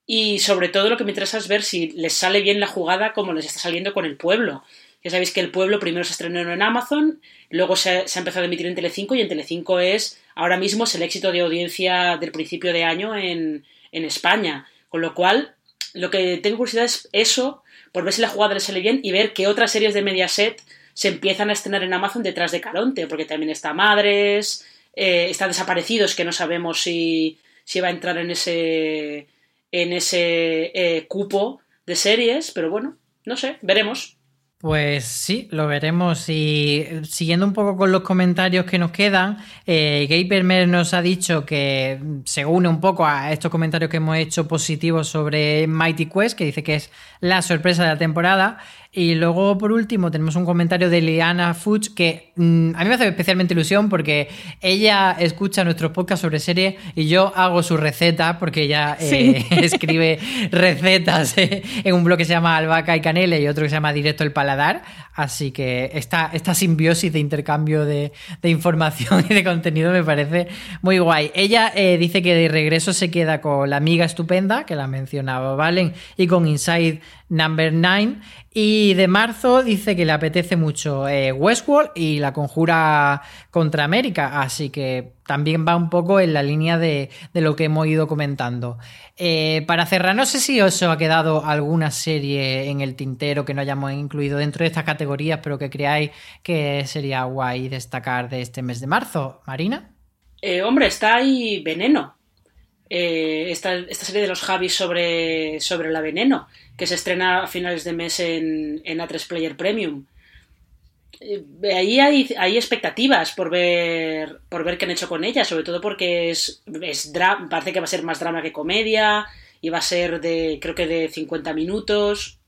y sobre todo lo que me interesa es ver si les sale bien la jugada como les está saliendo con el pueblo. Ya sabéis que el pueblo primero se estrenó en Amazon, luego se, ha empezado a emitir en Telecinco y en Telecinco es ahora mismo es el éxito de audiencia del principio de año en, en España. Con lo cual, lo que tengo curiosidad es eso, por ver si la jugada les sale bien y ver qué otras series de Mediaset se empiezan a estrenar en Amazon detrás de Caronte, porque también está Madres, eh, está Desaparecidos, que no sabemos si, si va a entrar en ese, en ese eh, cupo de series, pero bueno, no sé, veremos. Pues sí, lo veremos. Y siguiendo un poco con los comentarios que nos quedan, eh, Gabermer nos ha dicho que se une un poco a estos comentarios que hemos hecho positivos sobre Mighty Quest, que dice que es la sorpresa de la temporada. Y luego, por último, tenemos un comentario de Liana Fuchs que mm, a mí me hace especialmente ilusión porque ella escucha nuestros podcasts sobre series y yo hago su receta porque ella eh, <laughs> escribe recetas eh, en un blog que se llama Albaca y Canele y otro que se llama Directo el Paladar. Así que esta, esta simbiosis de intercambio de, información <laughs> y de contenido me parece muy guay. Ella eh, dice que de regreso se queda con la amiga estupenda, que la mencionaba Valen, y con Inside Number 9. Y de marzo dice que le apetece mucho eh, Westworld y la conjura contra América. Así que también va un poco en la línea de, lo que hemos ido comentando. Eh, para cerrar, no sé si os ha quedado alguna serie en el tintero que no hayamos incluido dentro de estas categorías, pero que creáis que sería guay destacar de este mes de marzo. Marina. Eh, hombre, está ahí Veneno. Esta, esta, serie de los Javis sobre, sobre la Veneno que se estrena a finales de mes en, en A3 Player Premium. Eh, ahí hay, hay, expectativas por ver, por ver qué han hecho con ella, sobre todo porque es, es parece que va a ser más drama que comedia y va a ser de, creo que de 50 minutos.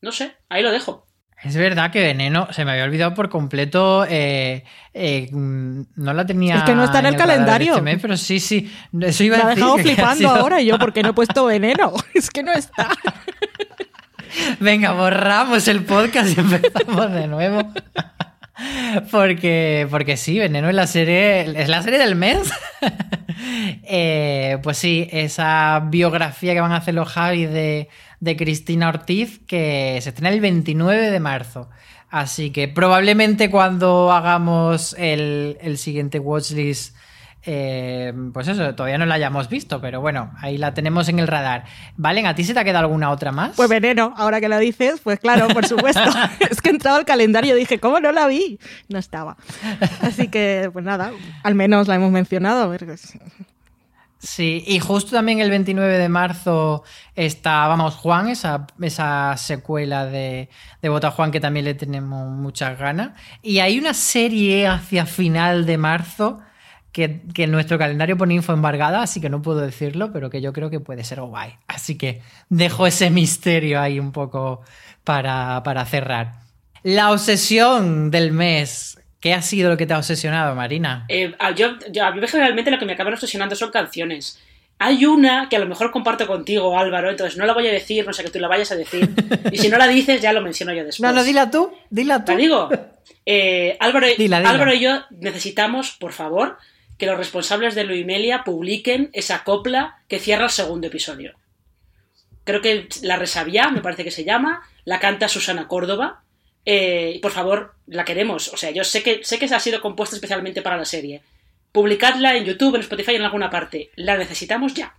No sé, ahí lo dejo. Es verdad que Veneno se me había olvidado por completo. Eh, eh, no la tenía. Es que no está en el, calendario. Este pero sí, sí. Eso iba me ha dejado flipando <laughs> ahora y yo, ¿por qué no he puesto Veneno? <laughs> Es que no está. <laughs> Venga, borramos el podcast y empezamos de nuevo. Porque, porque sí, Veneno es la serie, es la serie del mes. Eh, pues sí, esa biografía que van a hacer los Javi de, de Cristina Ortiz, que se estrena el 29 de marzo. Así que probablemente cuando hagamos el, el siguiente watchlist eh, pues eso, todavía no la hayamos visto, pero bueno, ahí la tenemos en el radar. Valen, ¿a ti se te ha quedado alguna otra más? Pues veneno, ahora que la dices, pues claro, por supuesto. <laughs> <laughs> es que he entrado al calendario y dije, ¿cómo no la vi? No estaba. Así que, pues nada, al menos la hemos mencionado. Sí, y justo también el 29 de marzo está, vamos, Juan, esa, esa secuela de, de Bota Juan que también le tenemos muchas ganas. Y hay una serie hacia final de marzo que, que nuestro calendario pone info embargada, así que no puedo decirlo, pero que yo creo que puede ser guay. Así que dejo ese misterio ahí un poco para, para cerrar. La obsesión del mes. ¿Qué ha sido lo que te ha obsesionado, Marina? Eh, yo, a mí generalmente lo que me acaban obsesionando son canciones. Hay una que a lo mejor comparto contigo, Álvaro, entonces no la voy a decir, no sé que tú la vayas a decir. <laughs> Y si no la dices, ya lo menciono yo después. No, no, dila tú, dila tú. ¿La digo? <laughs> Eh, Álvaro, Álvaro y yo necesitamos, por favor, que los responsables de Luimelia publiquen esa copla que cierra el segundo episodio. Creo que La Resabia, me parece que se llama, la canta Susana Córdoba. Eh, por favor, la queremos. O sea, yo sé que, sé que ha sido compuesta especialmente para la serie. Publicadla en YouTube, en Spotify, en alguna parte. La necesitamos ya.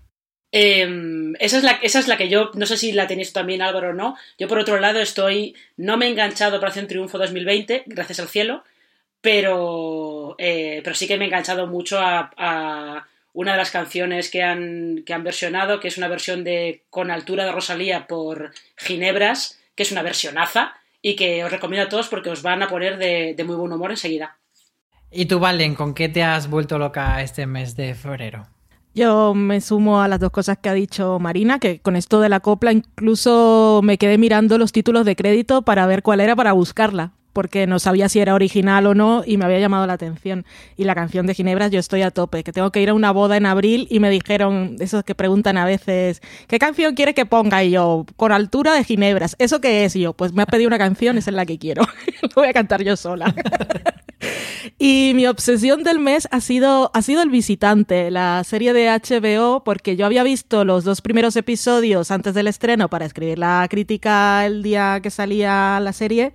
Em, esa, es la, esa es la que yo, no sé si la tenéis también Álvaro o no. Yo por otro lado estoy, no me he enganchado hacer un Triunfo 2020, gracias al cielo, pero, eh, pero sí que me he enganchado mucho a, una de las canciones que han, que han versionado, que es una versión de Con altura de Rosalía por Ginebras, que es una versionaza y que os recomiendo a todos porque os van a poner de, de muy buen humor enseguida. ¿Y tú, Valen, con qué te has vuelto loca este mes de febrero? Yo me sumo a las dos cosas que ha dicho Marina, que con esto de la copla incluso me quedé mirando los títulos de crédito para ver cuál era para buscarla porque no sabía si era original o no y me había llamado la atención. Y la canción de Ginebras yo estoy a tope, que tengo que ir a una boda en abril y me dijeron, esos que preguntan a veces, ¿qué canción quiere que ponga? Y yo, con altura de Ginebras. ¿Eso qué es? Y yo, pues me ha pedido una canción, esa es la que quiero. <laughs> Lo voy a cantar yo sola. <laughs> Y mi obsesión del mes ha sido, ha sido El Visitante, la serie de HBO, porque yo había visto los dos primeros episodios antes del estreno para escribir la crítica el día que salía la serie.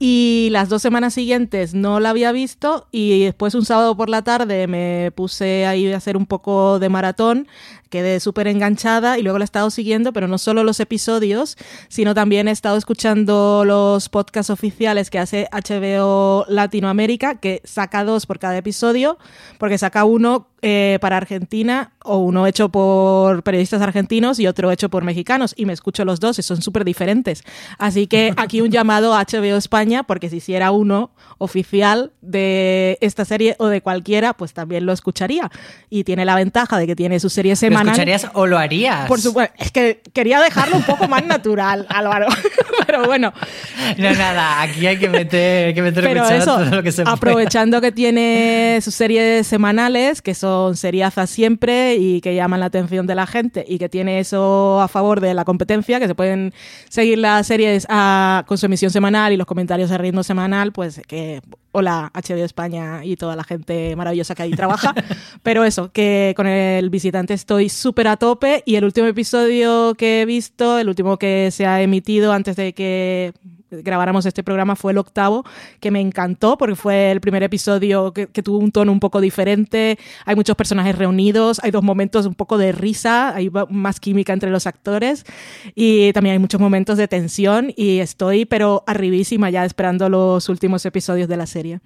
Y las dos semanas siguientes no la había visto y después un sábado por la tarde me puse ahí a hacer un poco de maratón quedé súper enganchada y luego la he estado siguiendo, pero no solo los episodios, sino también he estado escuchando los podcasts oficiales que hace HBO Latinoamérica, que saca dos por cada episodio, porque saca uno eh, para Argentina o uno hecho por periodistas argentinos y otro hecho por mexicanos, y me escucho los dos y son súper diferentes. Así que <laughs> aquí un llamado a HBO España, porque si hiciera uno oficial de esta serie o de cualquiera, pues también lo escucharía. Y tiene la ventaja de que tiene su serie semanal ¿Lo escucharías o lo harías? Por supuesto. Es que quería dejarlo un poco más natural, <laughs> Álvaro. <laughs> Pero bueno. No, nada, aquí hay que meter, que meter Pero eso, todo lo que se aprovechando que tiene sus series semanales, que son seriazas siempre y que llaman la atención de la gente, y que tiene eso a favor de la competencia, que se pueden seguir las series a, con su emisión semanal y los comentarios a ritmo semanal, pues que hola HBO España y toda la gente maravillosa que ahí trabaja. <laughs> Pero eso, que con el visitante estoy súper a tope y el último episodio que he visto, el último que se ha emitido antes de que grabáramos este programa fue el octavo, que me encantó porque fue el primer episodio que, tuvo un tono un poco diferente, hay muchos personajes reunidos, hay dos momentos un poco de risa, hay más química entre los actores y también hay muchos momentos de tensión y estoy pero arribísima ya esperando los últimos episodios de la serie.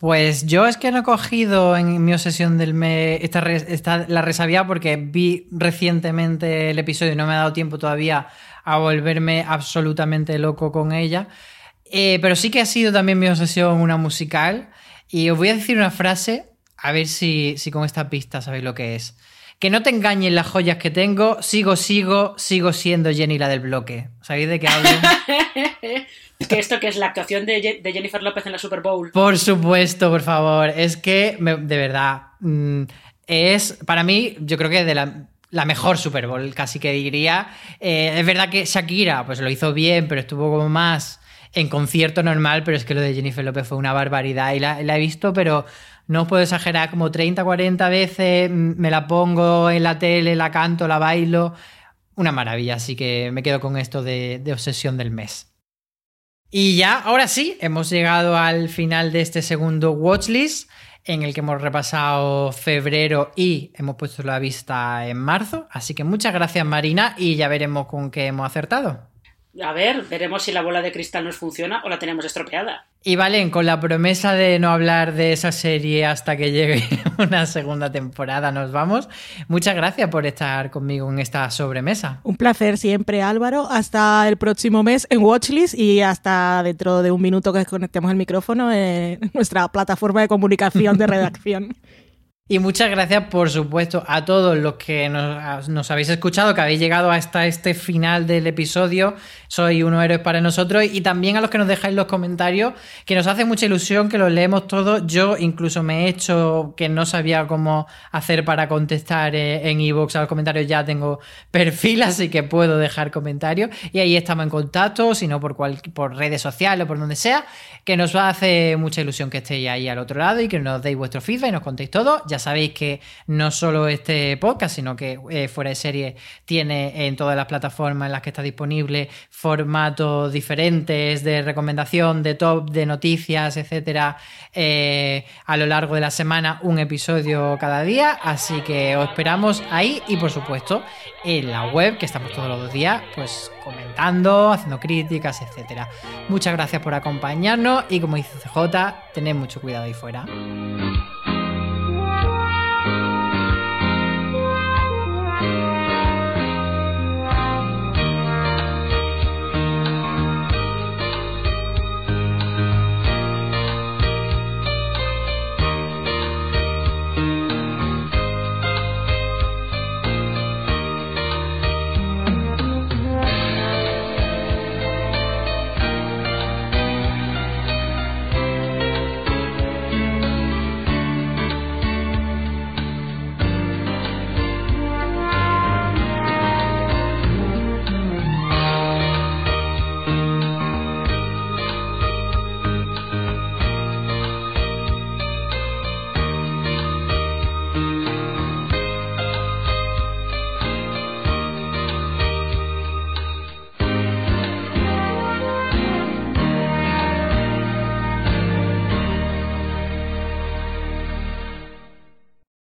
Pues yo es que no he cogido en mi obsesión del mes esta, la resabía porque vi recientemente el episodio y no me ha dado tiempo todavía a volverme absolutamente loco con ella. Eh, pero sí que ha sido también mi obsesión una musical. Y os voy a decir una frase, a ver si, si con esta pista sabéis lo que es. Que no te engañen las joyas que tengo, sigo, sigo, sigo siendo Jenny la del bloque. ¿Sabéis de qué hablo? <laughs> que esto que es la actuación de, Jennifer López en la Super Bowl. Por supuesto, por favor. Es que, de verdad, mm, es para mí, yo creo que de la, mejor Super Bowl, casi que diría. Eh, es verdad que Shakira, pues lo hizo bien, pero estuvo como más en concierto normal, pero es que lo de Jennifer López fue una barbaridad y la, he visto, pero no os puedo exagerar, como 30, 40 veces mm, me la pongo en la tele, la canto, la bailo. Una maravilla, así que me quedo con esto de obsesión del mes. Y ya, ahora sí, hemos llegado al final de este segundo watchlist en el que hemos repasado febrero y hemos puesto la vista en marzo. Así que muchas gracias Marina y ya veremos con qué hemos acertado. A ver, veremos si la bola de cristal nos funciona o la tenemos estropeada. Y Valen, con la promesa de no hablar de esa serie hasta que llegue <laughs> una segunda temporada, nos vamos. Muchas gracias por estar conmigo en esta sobremesa. Un placer siempre, Álvaro. Hasta el próximo mes en Watchlist y hasta dentro de un minuto que desconectemos el micrófono en nuestra plataforma de comunicación de <laughs> redacción. Y muchas gracias, por supuesto, a todos los que nos, habéis escuchado, que habéis llegado hasta este final del episodio. Soy uno héroe para nosotros. Y también a los que nos dejáis los comentarios, que nos hace mucha ilusión, que los leemos todos. Yo incluso me he hecho que no sabía cómo hacer para contestar eh, en ebooks a los comentarios. Ya tengo perfil, <laughs> así que puedo dejar comentarios. Y ahí estamos en contacto, si no por, por redes sociales o por donde sea, que nos hacer mucha ilusión que estéis ahí al otro lado y que nos deis vuestro feedback y nos contéis todo. Ya sabéis que no solo este podcast, sino que eh, Fuera de Serie tiene en todas las plataformas en las que está disponible formatos diferentes de recomendación, de top, de noticias, etcétera, eh, a lo largo de la semana, un episodio cada día. Así que os esperamos ahí y, por supuesto, en la web, que estamos todos los días, pues comentando, haciendo críticas, etcétera. Muchas gracias por acompañarnos y, como dice CJ, tened mucho cuidado ahí fuera.